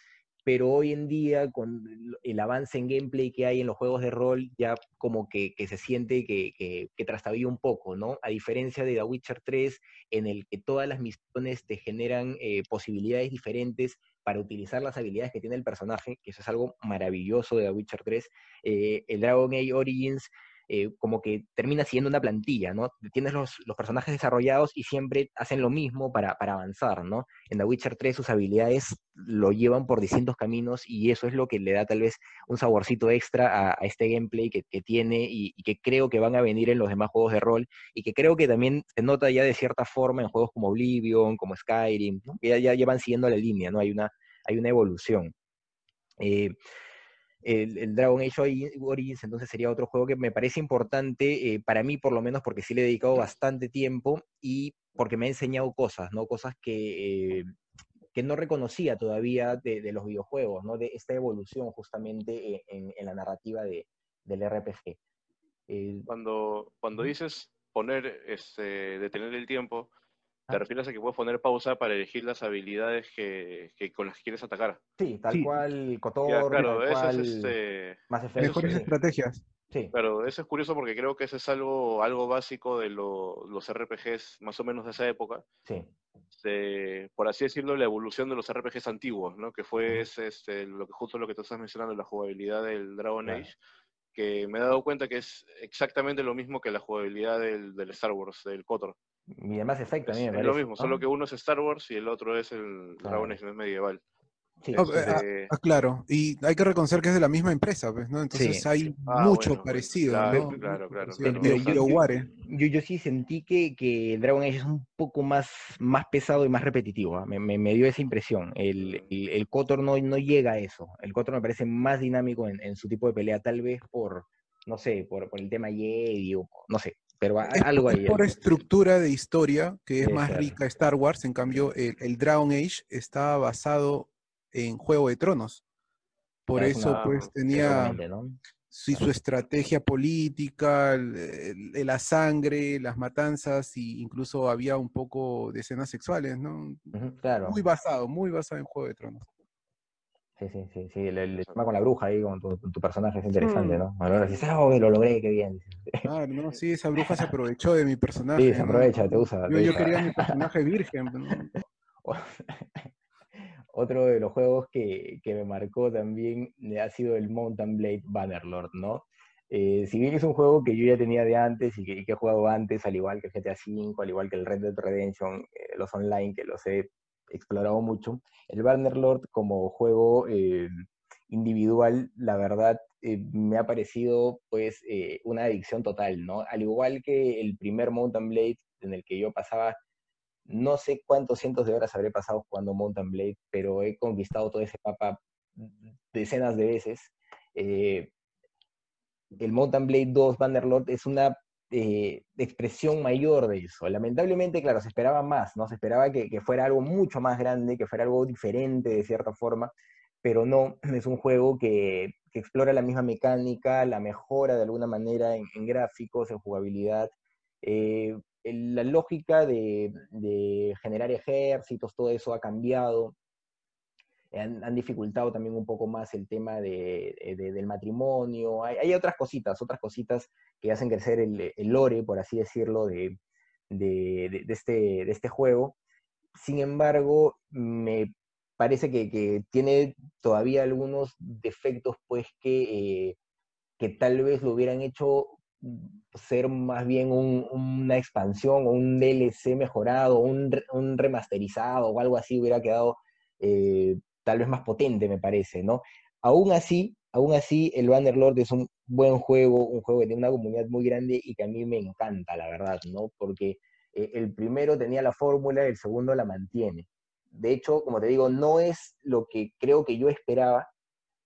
pero hoy en día con el avance en gameplay que hay en los juegos de rol, ya como que, se siente que, que, trastabilla un poco, ¿no? A diferencia de The Witcher 3, en el que todas las misiones te generan eh, posibilidades diferentes para utilizar las habilidades que tiene el personaje, que eso es algo maravilloso de The Witcher 3. Eh, el Dragon Age Origins eh, como que termina siendo una plantilla, ¿no? Tienes los, personajes desarrollados y siempre hacen lo mismo para, avanzar, ¿no? En The Witcher 3 sus habilidades lo llevan por distintos caminos y eso es lo que le da tal vez un saborcito extra a, este gameplay que, tiene y, que creo que van a venir en los demás juegos de rol y que creo que también se nota ya de cierta forma en juegos como Oblivion, como Skyrim, que ya, llevan siguiendo la línea, ¿no? Hay una, hay una evolución. Eh, el, Dragon Age Origins entonces sería otro juego que me parece importante eh, para mí por lo menos porque sí le he dedicado bastante tiempo y porque me ha enseñado cosas, ¿no? Cosas que, eh, que no reconocía todavía de, los videojuegos, ¿no? De esta evolución justamente e, en, la narrativa de, del RPG. cuando, cuando dices poner, este, detener el tiempo, te refieres a que puedes poner pausa para elegir las habilidades que, con las que quieres atacar. Sí, tal cual, Cotor, claro, eso es este, Mejores estrategias. Sí. Pero eso es curioso porque creo que eso es algo, algo básico de los RPGs más o menos de esa época. Sí. por así decirlo, la evolución de los RPGs antiguos, ¿no? Que fue este, lo que justo lo que te estás mencionando, la jugabilidad del Dragon Age, que me he dado cuenta que es exactamente lo mismo que la jugabilidad del, del Star Wars, del KOTOR. Y además efecto, también Es lo mismo, solo que uno es Star Wars y el otro es el Dragon Age medieval. Sí. Este ah, claro, y hay que reconocer que es de la misma empresa, pues, ¿no? Entonces hay ah, mucho parecido, claro, ¿no? Claro, claro. Yo, yo, sí sentí que, que Dragon Age es un poco más, más pesado y más repetitivo, ¿ah? me, me, dio esa impresión. El, el, el Kotor no, no llega a eso. El Kotor me parece más dinámico en, en su tipo de pelea, tal vez por, no sé, por, por el tema Jedi o no sé, pero algo ahí. Por estructura de historia que es más rica Star Wars, en cambio el, Dragon Age está basado en Juego de Tronos. Por eso pues tenía su estrategia política, la sangre, las matanzas e incluso había un poco de escenas sexuales, ¿no? claro. Muy basado, muy basado en Juego de Tronos. Sí, sí, sí, sí. El, tema con la bruja ahí, con tu, personaje es interesante, mm. ¿no? Ahora dices, oh, lo logré, qué bien. Claro, no, sí, esa bruja se aprovechó de mi personaje. Sí, se aprovecha, te usa. Yo, yo quería mi personaje virgen. Otro de los juegos que, que, me marcó también ha sido el Mountain Blade Bannerlord, ¿no? Eh, si bien es un juego que yo ya tenía de antes y que, he jugado antes, al igual que el GTA V, al igual que el Red Dead Redemption, eh, los online, que los he explorado mucho. El Bannerlord como juego eh, individual, la verdad, eh, me ha parecido pues eh, una adicción total, ¿no? Al igual que el primer Mountain Blade en el que yo pasaba, no sé cuántos cientos de horas habré pasado jugando Mountain Blade, pero he conquistado todo ese mapa decenas de veces. el Mountain Blade 2 Bannerlord es una eh, expresión mayor de eso. Lamentablemente, claro, se esperaba más, ¿no? Se esperaba que, fuera algo mucho más grande, que fuera algo diferente de cierta forma, pero no, es un juego que, que explora la misma mecánica, la mejora de alguna manera en, en gráficos, en jugabilidad. Eh, la lógica de, de, generar ejércitos, todo eso ha cambiado. Han, dificultado también un poco más el tema de, de, del matrimonio. Hay, otras cositas, otras cositas que hacen crecer el, el lore, por así decirlo, de, este, de este juego. Sin embargo, me parece que, que, tiene todavía algunos defectos, pues, que, eh, que tal vez lo hubieran hecho ser más bien un, una expansión o un DLC mejorado, un, un, remasterizado o algo así hubiera quedado eh, tal vez más potente, me parece, ¿no? Aún así, aún así, el Bannerlord es un buen juego, un juego que tiene una comunidad muy grande y que a mí me encanta, la verdad, ¿no? Porque eh, el primero tenía la fórmula y el segundo la mantiene. De hecho, como te digo, no es lo que creo que yo esperaba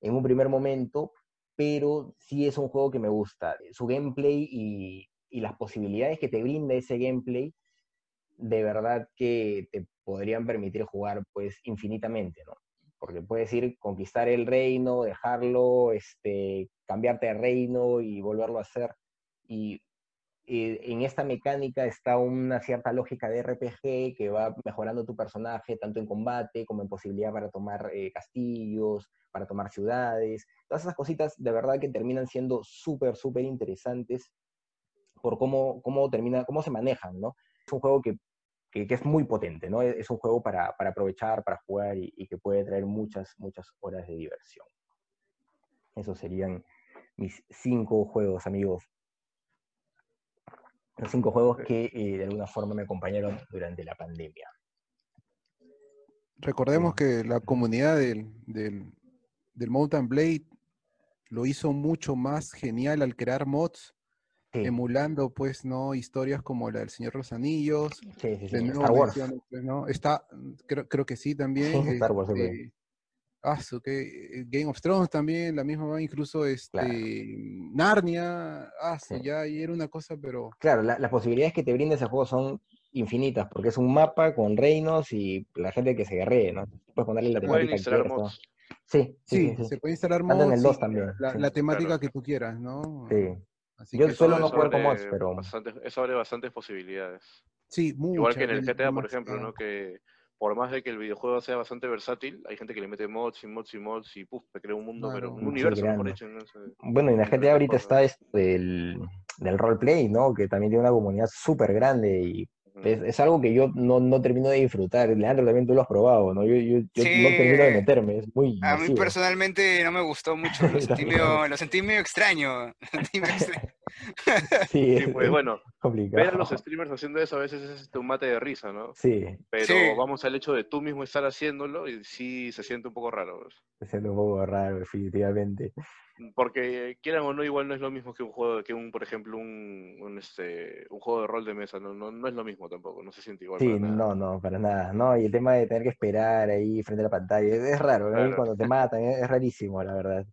en un primer momento, pero sí es un juego que me gusta. Su gameplay y, y, las posibilidades que te brinda ese gameplay, de verdad que te podrían permitir jugar pues infinitamente, ¿no? Porque puedes ir, conquistar el reino, dejarlo, este, cambiarte de reino y volverlo a hacer. Y eh, en esta mecánica está una cierta lógica de RPG que va mejorando tu personaje, tanto en combate como en posibilidad para tomar eh, castillos, para tomar ciudades. Todas esas cositas de verdad que terminan siendo súper, súper interesantes por cómo, cómo, termina, cómo se manejan, ¿no? Es un juego que, que, que es muy potente, ¿no? Es un juego para, para aprovechar, para jugar y, y, que puede traer muchas, muchas horas de diversión. Esos serían mis cinco juegos, amigos. Los cinco juegos que eh, de alguna forma me acompañaron durante la pandemia. Recordemos que la comunidad del, del, del Mountain Blade lo hizo mucho más genial al crear mods, sí. emulando pues no historias como la del Señor de los Anillos, sí, sí, de Star Wars. Pues, ¿no? Está, creo, creo, que sí también. Star Wars, este, ah, que Game of Thrones también, la misma, incluso este claro. Narnia, ah, ya y era una cosa, pero. Claro, la, las posibilidades que te brinda ese juego son infinitas, porque es un mapa con reinos y la gente que se guerree, ¿no? Puedes ponerle la temática que quieras, Sí, sí, sí, se puede instalar mods. en el 2 también. La, sí. la temática claro. que tú quieras, ¿no? Sí. Así Yo suelo no jugar con mods, pero. Bastante, eso abre bastantes posibilidades. Sí, muchas, Igual que en el GTA, por ejemplo, ¿no? Que por más de que el videojuego sea bastante versátil, hay gente que le mete mods y mods y mods y puf, te crea un mundo, pero un universo mejor hecho. No sé, bueno, y en la GTA ahorita está este, el, del roleplay, ¿no? Que también tiene una comunidad súper grande y es, es, algo que yo no, no, termino de disfrutar. Leandro, también tú lo has probado, ¿no? Yo, yo, yo sí, no termino de meterme, es muy A masivo. mí personalmente no me gustó mucho, lo sentí, medio, lo sentí medio extraño. sí, pues bueno, complicado. ver a los streamers haciendo eso a veces es este, un mate de risa, ¿no? Sí. Pero sí. vamos al hecho de tú mismo estar haciéndolo y sí se siente un poco raro. Se siente un poco raro, definitivamente porque quieran o no igual no es lo mismo que un juego que un por ejemplo un, un este un juego de rol de mesa no, no, no es lo mismo tampoco no se siente igual sí no no para nada no y el tema de tener que esperar ahí frente a la pantalla es, es raro claro. cuando te matan es, es, rarísimo la verdad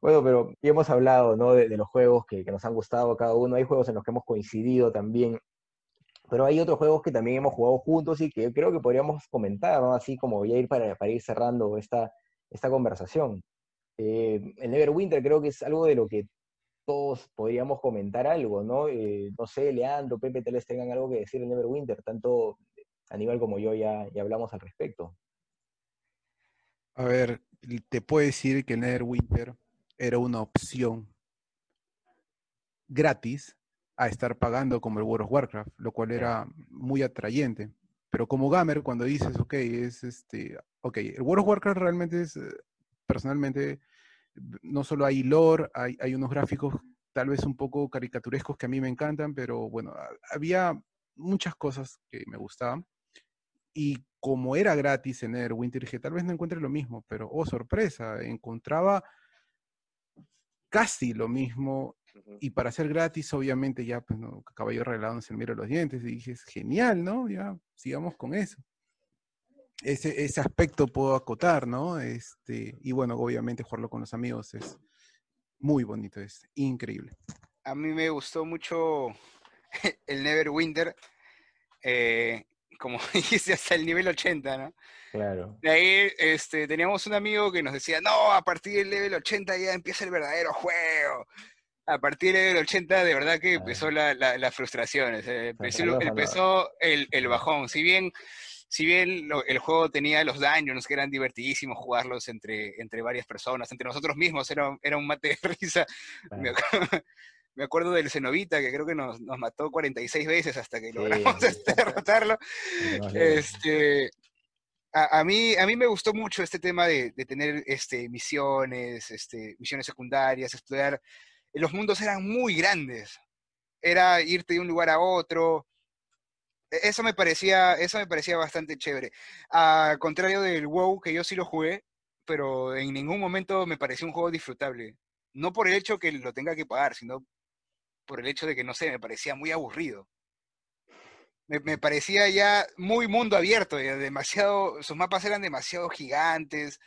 bueno pero ya hemos hablado no de, los juegos que, nos han gustado cada uno hay juegos en los que hemos coincidido también pero hay otros juegos que también hemos jugado juntos y que creo que podríamos comentar no así como voy a ir para, ir cerrando esta conversación eh, el Neverwinter creo que es algo de lo que todos podríamos comentar algo, ¿no? Eh, no sé, Leandro, Pepe, tal vez tengan algo que decir en Neverwinter, tanto Aníbal como yo ya, hablamos al respecto. A ver, te puedo decir que Neverwinter era una opción gratis a estar pagando como el World of Warcraft, lo cual era muy atrayente. Pero como gamer, cuando dices, ok, es este, ok, el World of Warcraft realmente es personalmente, no solo hay lore, hay, hay, unos gráficos tal vez un poco caricaturescos que a mí me encantan, pero bueno, había muchas cosas que me gustaban. Y como era gratis en Neverwinter, dije, tal vez no encuentre lo mismo, pero oh, sorpresa, encontraba casi lo mismo. Y para ser gratis, obviamente, ya, pues, no, caballo regalado se mira los dientes. Y dije, es genial, ¿no? Ya, sigamos con eso ese, ese aspecto puedo acotar, ¿no? Este, y bueno, obviamente jugarlo con los amigos es muy bonito, es increíble. A mí me gustó mucho el Neverwinter, eh, como dijiste, hasta el nivel 80, ¿no? Claro. De ahí este, teníamos un amigo que nos decía, no, a partir del level 80 ya empieza el verdadero juego. A partir del level 80 de verdad que empezó la, la, las frustraciones, eh, empezó, el, el bajón. Si bien, si bien lo- el juego tenía los dungeons que eran divertidísimos jugarlos entre, entre varias personas, entre nosotros mismos, era, era un mate de risa. Claro. Me acuerdo del Cenobita que creo que nos, nos mató 46 veces hasta que Sí, logramos sí. este, derrotarlo. No. Este, a, a mí, a mí me gustó mucho este tema de, de tener este, misiones, este, misiones secundarias, estudiar. Los mundos eran muy grandes. Era irte de un lugar a otro. E- Eso me parecía, eso me parecía bastante chévere. A contrario del WoW, que yo sí lo jugué, pero en ningún momento me pareció un juego disfrutable. No por el hecho que lo tenga que pagar, sino por el hecho de que, no sé, me parecía muy aburrido me, me parecía ya muy mundo abierto, ya demasiado, sus mapas eran demasiado gigantes.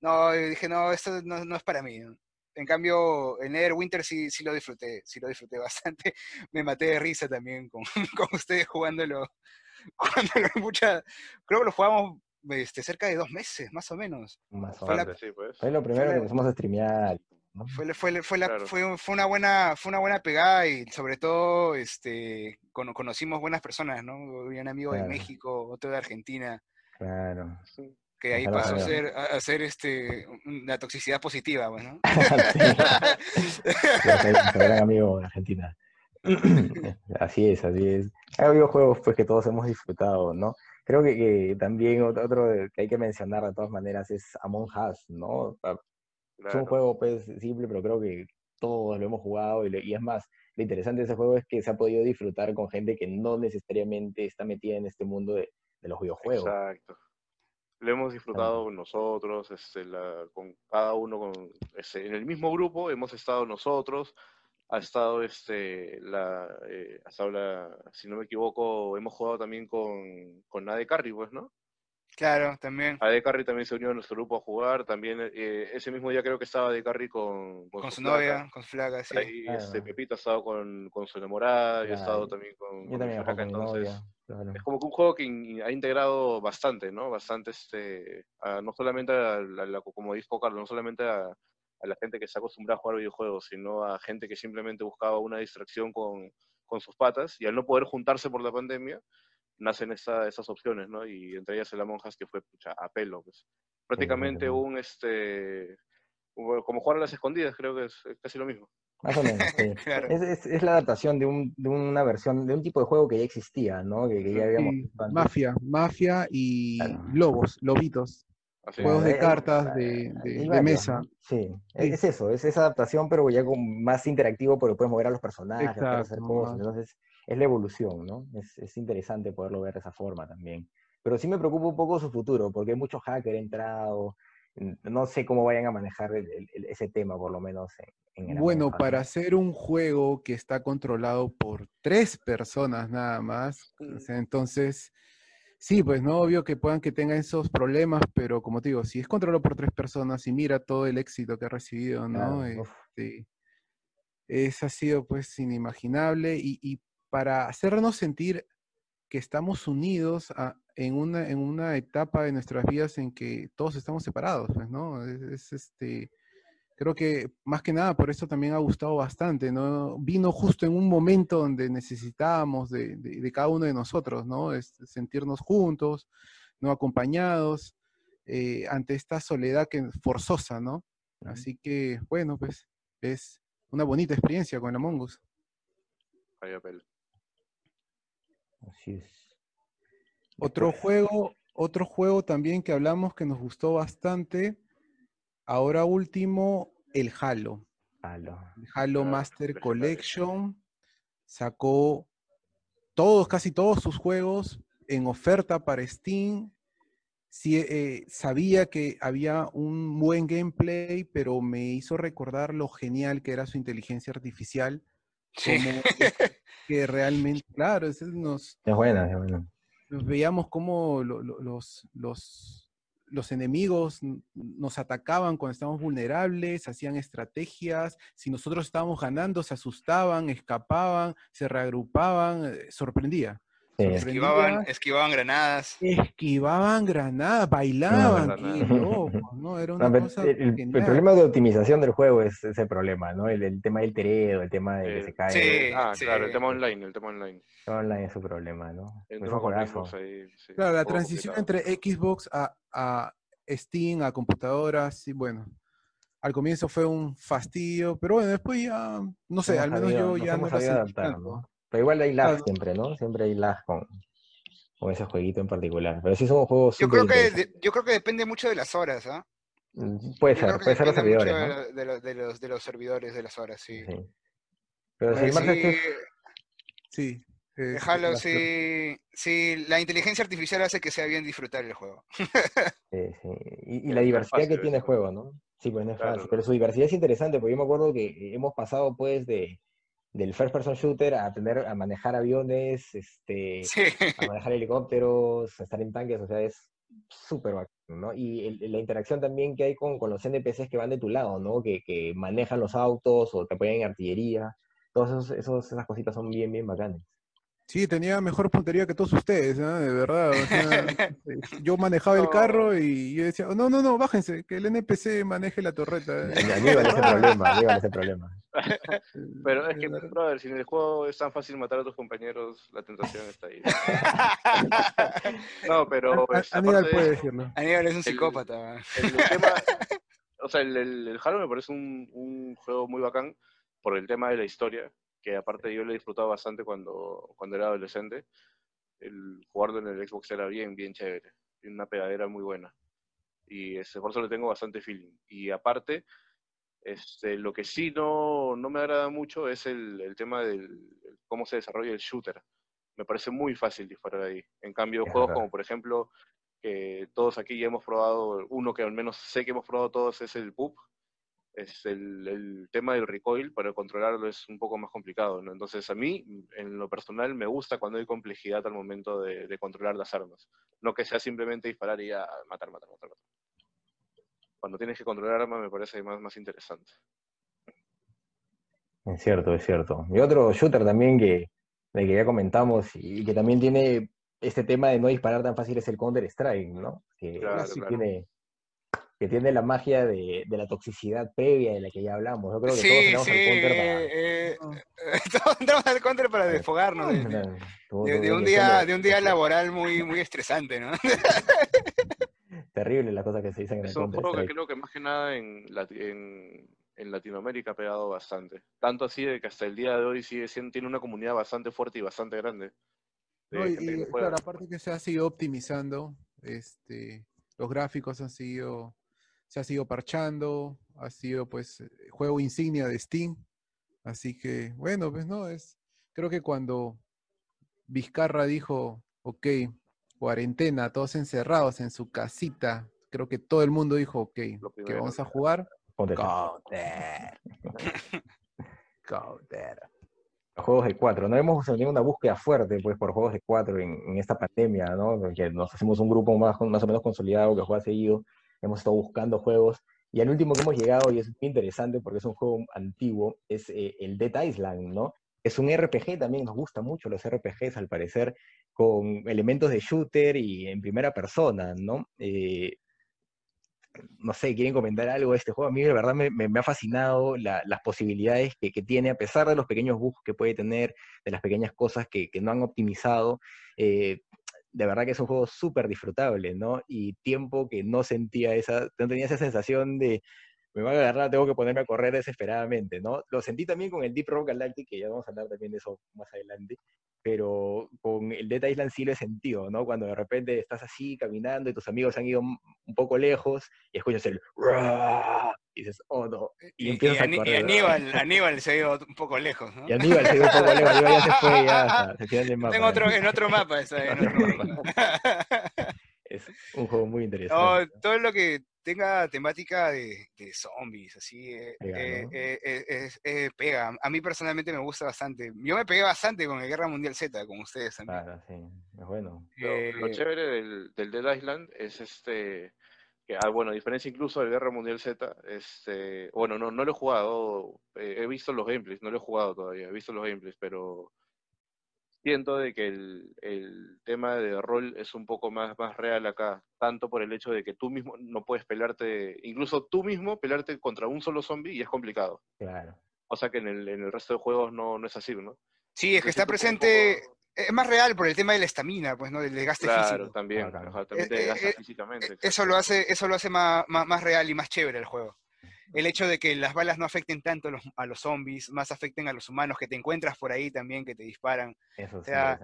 No, yo dije, no, esto no, no es para mí. ¿no? En cambio, en Neverwinter sí, sí lo disfruté, sí lo disfruté bastante. Me maté de risa también con, con ustedes jugándolo, jugándolo mucha, creo que lo jugamos este, cerca de dos meses, más o menos. Más o fue la- menos. Sí, pues. Fue lo primero la- que empezamos a streamear. Fue, fue, fue, la- Claro. fue, fue una buena, fue una buena pegada y sobre todo este, cono- conocimos buenas personas, ¿no? Había un amigo de. México, otro de Argentina, Claro. Que ahí pasó a ser, a, ser este, una toxicidad positiva, pues, ¿no? Sí. Un gran amigo de Argentina. Así es, así es. Hay habido juegos pues, que todos hemos disfrutado, ¿no? Creo que, que también otro, otro que hay que mencionar de todas maneras es Among Us, ¿no? Es un juego pues simple, pero creo que todos lo hemos jugado y, es más, lo interesante de ese juego es que se ha podido disfrutar con gente que no necesariamente está metida en este mundo de, de los videojuegos. Exacto. Lo hemos disfrutado nosotros, este, la- con cada uno con, este, en el mismo grupo hemos estado nosotros, ha estado este, la, eh, ha estado la- si no me equivoco, hemos jugado también con, con Ade Carry, pues, ¿no? Claro, también. Ade Carry también se unió a nuestro grupo a jugar, también eh, ese mismo día creo que estaba Ade Carry con, Con su flaca. novia, con su flaca, sí. Ahí este, Claro. Pepito ha estado con, con su enamorada, yo he estado Claro. también con, Yo con mi también juego flaca, entonces novia. claro. es como que un juego que in- ha integrado bastante, ¿no? Bastante, este, a- no solamente a la, la- como dijo Carlos, no solamente a, a la gente que se acostumbra a jugar videojuegos, sino a gente que simplemente buscaba una distracción con, con sus patas y al no poder juntarse por la pandemia, nacen esa- esas opciones, ¿no? Y entre ellas el Among Us que fue pucha, a pelo, pues. Prácticamente un, este, como jugar a las escondidas, creo que es, es casi lo mismo. Más o menos, sí. Claro. Es, es- es la adaptación de, un, de una versión, de un tipo de juego que ya existía, ¿no? Que, que ya habíamos Sí, visto antes. mafia, mafia y Claro. lobos, lobitos. Así Juegos Claro, de eh, cartas, eh, de- de- de mesa. Sí, es, Sí. es eso, es esa adaptación, pero ya con más interactivo porque puedes mover a los personajes, puedes hacer Exacto, cosas, entonces es la evolución, ¿no? Es, es interesante poderlo ver de esa forma también. Pero sí me preocupa un poco su futuro, porque hay muchos hackers entrado, no sé cómo vayan a manejar el- el- el- ese tema, por lo menos en, en el Bueno, para ¿no? hacer un juego que está controlado por tres personas nada más, o Mm. sea, entonces, sí, pues no, obvio que puedan que tengan esos problemas, pero como te digo, si es controlado por tres personas y mira todo el éxito que ha recibido, ¿no? Claro. Este, es, ha sido pues inimaginable y, y para hacernos sentir que estamos unidos a- en, una, en una etapa de nuestras vidas en que todos estamos separados, pues, ¿no? Es, es, este, creo que más que nada por eso también ha gustado bastante, ¿no? Vino justo en un momento donde necesitábamos de, de- de cada uno de nosotros, ¿no? Es sentirnos juntos, ¿no? Acompañados eh, ante esta soledad que forzosa, ¿no? Así que, bueno, pues es una bonita experiencia con Among Us. Ahí a pelo. Así es. Otro Después- juego, otro juego también que hablamos que nos gustó bastante. Ahora último, el Halo. Halo. El Halo Ah, Master. Collection sacó todos, casi todos sus juegos en oferta para Steam. Sí, eh, sabía que había un buen gameplay, pero me hizo recordar lo genial que era su inteligencia artificial. Sí. Como que realmente, claro, ese nos, Es buena, es buena. nos veíamos como lo- lo- los, los, los enemigos nos atacaban cuando estábamos vulnerables, hacían estrategias, si nosotros estábamos ganando, se asustaban, escapaban, se reagrupaban, eh, sorprendía. Sí. Esquivaban, esquivaban granadas. Esquivaban granadas, bailaban, No, qué no, no. loco, ¿no? Era una No, pero cosa el, el- el problema de optimización del juego es ese problema, ¿no? El, el tema del teredo, el tema de que se cae. sí. Ah, claro, el sí. tema online, el tema online. Online es su problema, ¿no? Es un juegazo. sí, Claro, la transición complicado. entre Xbox a, a Steam, a computadoras, sí, bueno. Al comienzo fue un fastidio, pero bueno, después ya, no sé, al menos sabido- yo ya no lo adaptar, tanto. ¿no? Pero igual hay lag Claro. siempre, ¿no? Siempre hay lag con, con ese jueguito en particular. Pero sí son juegos Yo súper creo que de- yo creo que depende mucho de las horas, ¿ah? Mm, Puede Yo ser, puede ser los mucho servidores, ¿no? de, lo- de lo- de los, de los servidores de las horas, sí. Sí. Pero sí, Porque Marca, sí, ¿qué- Sí. es- déjalo, las- sí, sí, la inteligencia artificial hace que sea bien disfrutar el juego. Sí, sí. Y, la es diversidad que tiene el juego, ¿no? Sí, pues no es Claro, fácil. Pero su diversidad es interesante, porque yo me acuerdo que hemos pasado, pues, de, del first person shooter a tener, a manejar aviones, este, Sí. a manejar helicópteros, a estar en tanques, o sea, es súper bacán, ¿no? Y el- la interacción también que hay con, con los NPCs que van de tu lado, ¿no? Que, que manejan los autos o te apoyan en artillería. Todas esos, esos- esas cositas son bien, bien bacanes. Sí, tenía mejor puntería que todos ustedes, de verdad. o sea, yo manejaba el carro y yo decía, no, no, no, bájense, que el NPC maneje la torreta. Y Aníbal ese problema, Aníbal ese problema. Pero es De que, brother, si en el juego es tan fácil matar a tus compañeros, la tentación está ahí. No, pero A- es- Aníbal de puede eso, decirlo. Aníbal es un El- psicópata. el, el tema, o sea, el, el, el Halo me parece un, un juego muy bacán por el tema de la historia, que aparte yo lo he disfrutado bastante cuando, cuando era adolescente. El jugarlo en el Xbox era bien, bien chévere. Tiene una pegadera muy buena. Y este, por eso le tengo bastante feeling. Y aparte, este, lo que sí no, no me agrada mucho es el, el tema del el cómo se desarrolla el shooter. Me parece muy fácil disparar ahí. En cambio, Es juegos verdad. como por ejemplo, que todos aquí ya hemos probado, uno que al menos sé que hemos probado todos es el PUB. Es el, el tema del recoil, para controlarlo es un poco más complicado. ¿no? Entonces, a mí, en lo personal, me gusta cuando hay complejidad al momento de, de controlar las armas. No que sea simplemente disparar y ya matar, matar, matar, matar. Cuando tienes que controlar armas me parece más, más interesante. Es cierto, es cierto. Y otro shooter también que, de que ya comentamos y que también tiene este tema de no disparar tan fácil es el Counter-Strike, ¿no? Que, Claro, que claro. tiene, que tiene la magia de, de la toxicidad previa de la que ya hablamos. Yo creo que todos Sí, tenemos sí. el Counter para... eh, todos entramos al counter para desfogarnos de, de- Todo- de- todo de un día, de un día laboral muy, muy estresante, ¿no? Terrible las cosas que se dicen en el Es un juego que creo que más que nada en, en, en Latinoamérica ha pegado bastante. Tanto así de que hasta el día de hoy sigue siendo, tiene una comunidad bastante fuerte y bastante grande. No, y, y, claro, aparte que se ha seguido optimizando, este, los gráficos han sido, se ha sido parchando, ha sido pues eh, juego insignia de Steam, así que bueno, pues no, es, creo que cuando Vizcarra dijo, ok, cuarentena, todos encerrados en su casita, creo que todo el mundo dijo, ok, que vamos a jugar Counter. Counter. Counter. Juegos de cuatro. No hemos tenido una búsqueda fuerte pues, por juegos de cuatro en, en esta pandemia, ¿no? Porque nos hacemos un grupo más, más o menos consolidado que juega seguido. Hemos estado buscando juegos. Y al último que hemos llegado, y es muy interesante porque es un juego antiguo, es eh, el Dead Island, ¿no? Es un RPG también, nos gustan mucho los RPGs al parecer, con elementos de shooter y en primera persona, ¿no? Eh, no sé, quieren comentar algo de este juego. A mí de verdad me, ha fascinado la- las posibilidades que, tiene, a pesar de los pequeños bugs que puede tener, de las pequeñas cosas que, que no han optimizado. eh, de verdad que es un juego súper disfrutable, ¿no? Y tiempo que no sentía esa, no tenía esa sensación de me va a agarrar, tengo que ponerme a correr desesperadamente, ¿no? Lo sentí también con el Deep Rock Galactic, que ya vamos a hablar también de eso más adelante, pero con el Dead Island sí lo he sentido, ¿no? Cuando de repente estás así caminando y tus amigos han ido un poco lejos y escuchas el y dices, oh no, y, Y, empiezas y a Ani- y correr. Aníbal, Aníbal se ha ido un poco lejos, ¿no? Y Aníbal se dio un poco lejos, Aníbal ya se fue ya el mapa. En otro, en otro mapa, está, en otro mapa. Es un juego muy No, interesante. todo lo que tenga temática de, de zombies, así, eh, Pega, eh, ¿no? eh, eh, es- eh, pega. A mí personalmente me gusta bastante. Yo me pegué bastante con el Guerra Mundial Z, con ustedes también. Claro, sí, es bueno. Lo, lo Eh, chévere del, del Dead Island es este que, ah, bueno, a diferencia incluso de Guerra Mundial Z, este, bueno, no, no lo he jugado, eh, he visto los gameplays, no lo he jugado todavía, he visto los gameplays, pero siento de que el, el, tema de rol es un poco más, más real acá, tanto por el hecho de que tú mismo no puedes pelearte, incluso tú mismo pelearte contra un solo zombie y es complicado. Claro. O sea que en el, en el resto de juegos no, no es así, ¿no? Sí, es que está presente, es más real por el tema de la estamina, pues, ¿no? Del desgaste claro, físico. también, Claro. también te Eh, eh, desgasta eh, físicamente. Eso lo hace, eso lo hace más, más, más real y más chévere el juego. El hecho de que las balas no afecten tanto a los, a los zombies, más afecten a los humanos que te encuentras por ahí también, que te disparan. Eso es sea.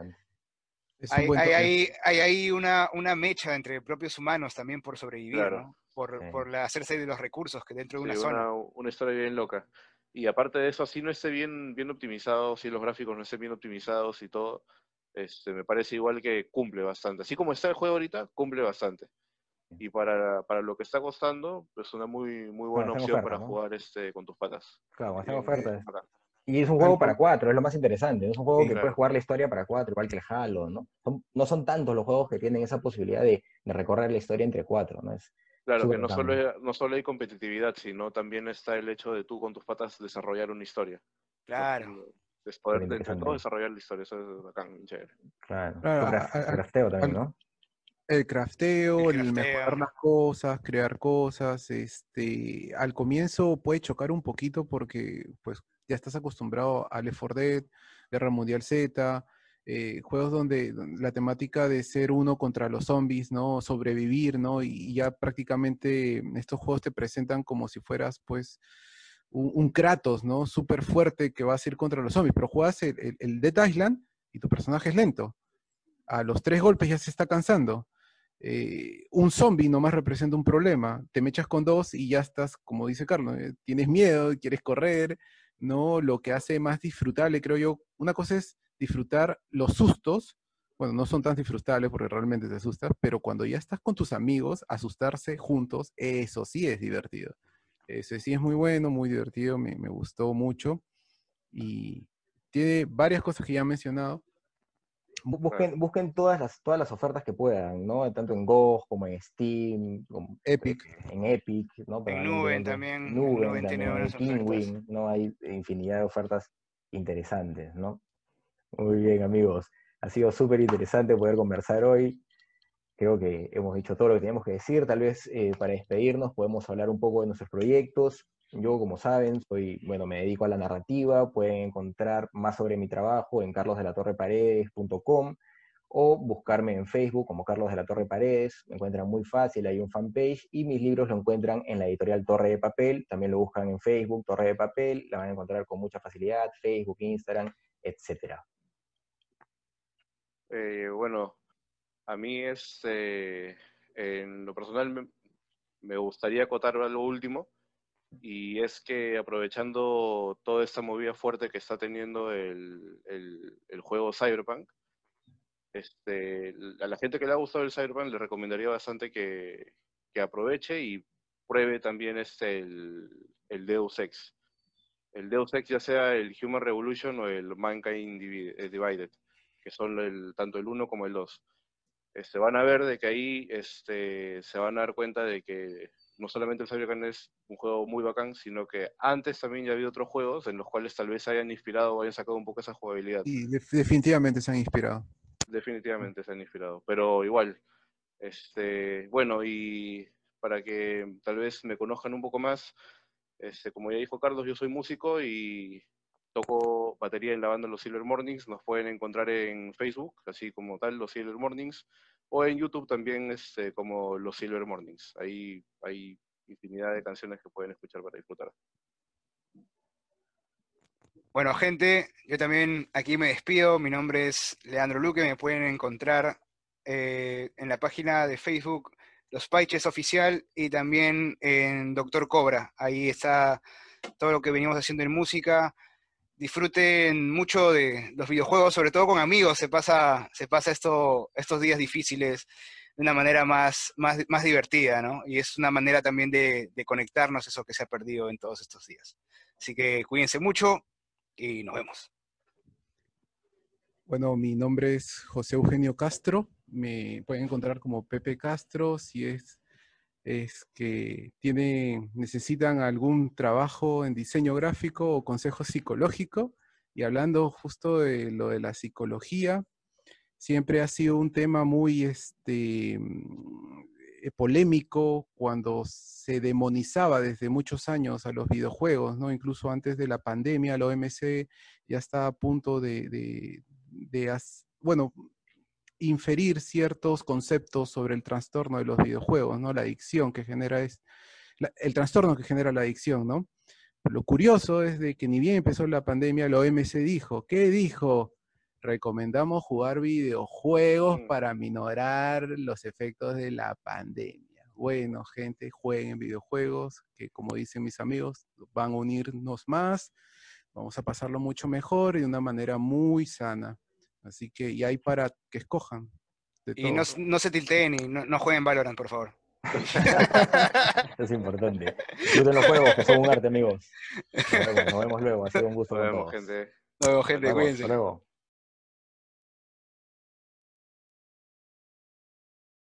Es Hay, hay, hay, hay ahí una, una mecha entre propios humanos también por sobrevivir, Claro. ¿no? Por, Sí. por la hacerse de los recursos que dentro de una Sí, zona. una historia bien loca. Y aparte de eso, así no esté bien, bien optimizado, si los gráficos no estén bien optimizados y todo, este, me parece igual que cumple bastante. Así como está el juego ahorita, cumple bastante. Y para, para lo que está costando, es una muy, muy buena en opción oferta, para ¿no? jugar este, con tus patas. Claro, Bien, ofertas. bacán. Y es un juego Tal para cuatro, es lo más interesante. Es un juego Sí, que claro. puedes jugar la historia para cuatro, igual que el Halo, ¿no? Son- no son tantos los juegos que tienen esa posibilidad de, de recorrer la historia entre cuatro, ¿no? Es, Claro, que no solo, hay- no solo hay competitividad, sino también está el hecho de tú con tus patas desarrollar una historia. Claro. Es poder Súper entre todos desarrollar la historia, eso es bacán, chévere. claro. Claro, Su cra- a- a- su crafteo también, al- ¿no? El crafteo, El el, crafteo. mejorar las cosas, crear cosas, este, al comienzo puede chocar un poquito porque pues ya estás acostumbrado a Left 4 Dead, Guerra Mundial Z, eh, juegos donde donde la temática de ser uno contra los zombies, ¿no? Sobrevivir, ¿no? Y, y ya prácticamente estos juegos te presentan como si fueras pues un, Kratos, ¿no? Súper fuerte que vas a ir contra los zombies, pero juegas el, el- el Dead y tu personaje es lento. A los tres golpes ya se está cansando. Eh, un zombie nomás representa un problema. Te mechas con dos y ya estás, como dice Carlos, eh, tienes miedo, quieres correr, ¿no? Lo que hace más disfrutable, creo yo, una cosa es disfrutar los sustos, bueno, no son tan disfrutables porque realmente te asustas, pero cuando ya estás con tus amigos, asustarse juntos, eso sí es divertido. Ese sí es muy bueno, muy divertido, me, me gustó mucho y tiene varias cosas que ya he mencionado. Bu- Busquen, busquen todas las, todas las ofertas que puedan, ¿no? Tanto en GOG como en Steam, como, Epic. en Epic, ¿no? En Nuben también, en Nuben Nuben tiene también, en buenas ¿no? Hay infinidad de ofertas interesantes, ¿no? Muy bien, amigos. Ha sido súper interesante poder conversar hoy. Creo que hemos dicho todo lo que teníamos que decir. Tal vez eh, para despedirnos podemos hablar un poco de nuestros proyectos. Yo, como saben, soy, bueno, me dedico a la narrativa. Pueden encontrar más sobre mi trabajo en carlosdelatorreparedes.com o buscarme en Facebook como Carlos de la Torre Paredes. Me encuentran muy fácil, hay un fanpage y mis libros lo encuentran en la editorial Torre de Papel. También lo buscan en Facebook, Torre de Papel. La van a encontrar con mucha facilidad, Facebook, Instagram, etcétera. Eh, bueno, a mí es, eh, en lo personal me, gustaría acotar algo último, y es que aprovechando toda esta movida fuerte que está teniendo el, el- juego Cyberpunk, este, a la gente que le ha gustado el Cyberpunk le recomendaría bastante que, que aproveche y pruebe también este, el, el Deus Ex. El Deus Ex ya sea el Human Revolution o el Mankind eh, Divided, que son el, tanto el 1 como el 2. Este, van a ver de que ahí este, se van a dar cuenta de que no solamente el Cyberpunk es un juego muy bacán, sino que antes también ya ha habido otros juegos en los cuales tal vez hayan inspirado o hayan sacado un poco esa jugabilidad. Y def- definitivamente se han inspirado. Definitivamente se han inspirado, pero igual, este, bueno, y para que tal vez me conozcan un poco más, este, como ya dijo Carlos, yo soy músico y toco batería en la banda Los Silver Mornings, nos pueden encontrar en Facebook, así como tal, Los Silver Mornings, o en YouTube también este, como Los Silver Mornings, ahí hay infinidad de canciones que pueden escuchar para disfrutar. Bueno, gente, yo también aquí me despido. Mi nombre es Leandro Luque. Me pueden encontrar eh, en la página de Facebook Los Paiches Oficial y también en Doctor Cobra. Ahí está todo lo que venimos haciendo en música. Disfruten mucho de los videojuegos, sobre todo con amigos. Se pasa, se pasa esto, estos días difíciles de una manera más, más, más divertida, ¿no? Y es una manera también de, de conectarnos eso que se ha perdido en todos estos días. Así que cuídense mucho y nos vemos. Bueno, mi nombre es José Eugenio Castro. Me pueden encontrar como Pepe Castro si es es que tiene, necesitan algún trabajo en diseño gráfico o consejo psicológico. Y hablando justo de lo de la psicología, siempre ha sido un tema muy este, eh, polémico cuando se demonizaba desde muchos años a los videojuegos, ¿no? Incluso antes de la pandemia, la OMC ya está a punto de, de, de bueno, inferir ciertos conceptos sobre el trastorno de los videojuegos, ¿no? La adicción que genera es, el trastorno que genera la adicción, ¿no? Lo curioso es de que ni bien empezó la pandemia, la OMC dijo, ¿qué dijo? Recomendamos jugar videojuegos mm. para minorar los efectos de la pandemia. Bueno, gente, jueguen videojuegos, que como dicen mis amigos, van a unirnos más, vamos a pasarlo mucho mejor y de una manera muy sana. Así que, y hay para que escojan. y no, se tilteen y no, jueguen Valorant, por favor. es importante. Disfruten los juegos, que son un arte, amigos. Nos vemos, luego, ha sido un gusto. Nos vemos, gente. Nos vemos, gente, cuídense. luego.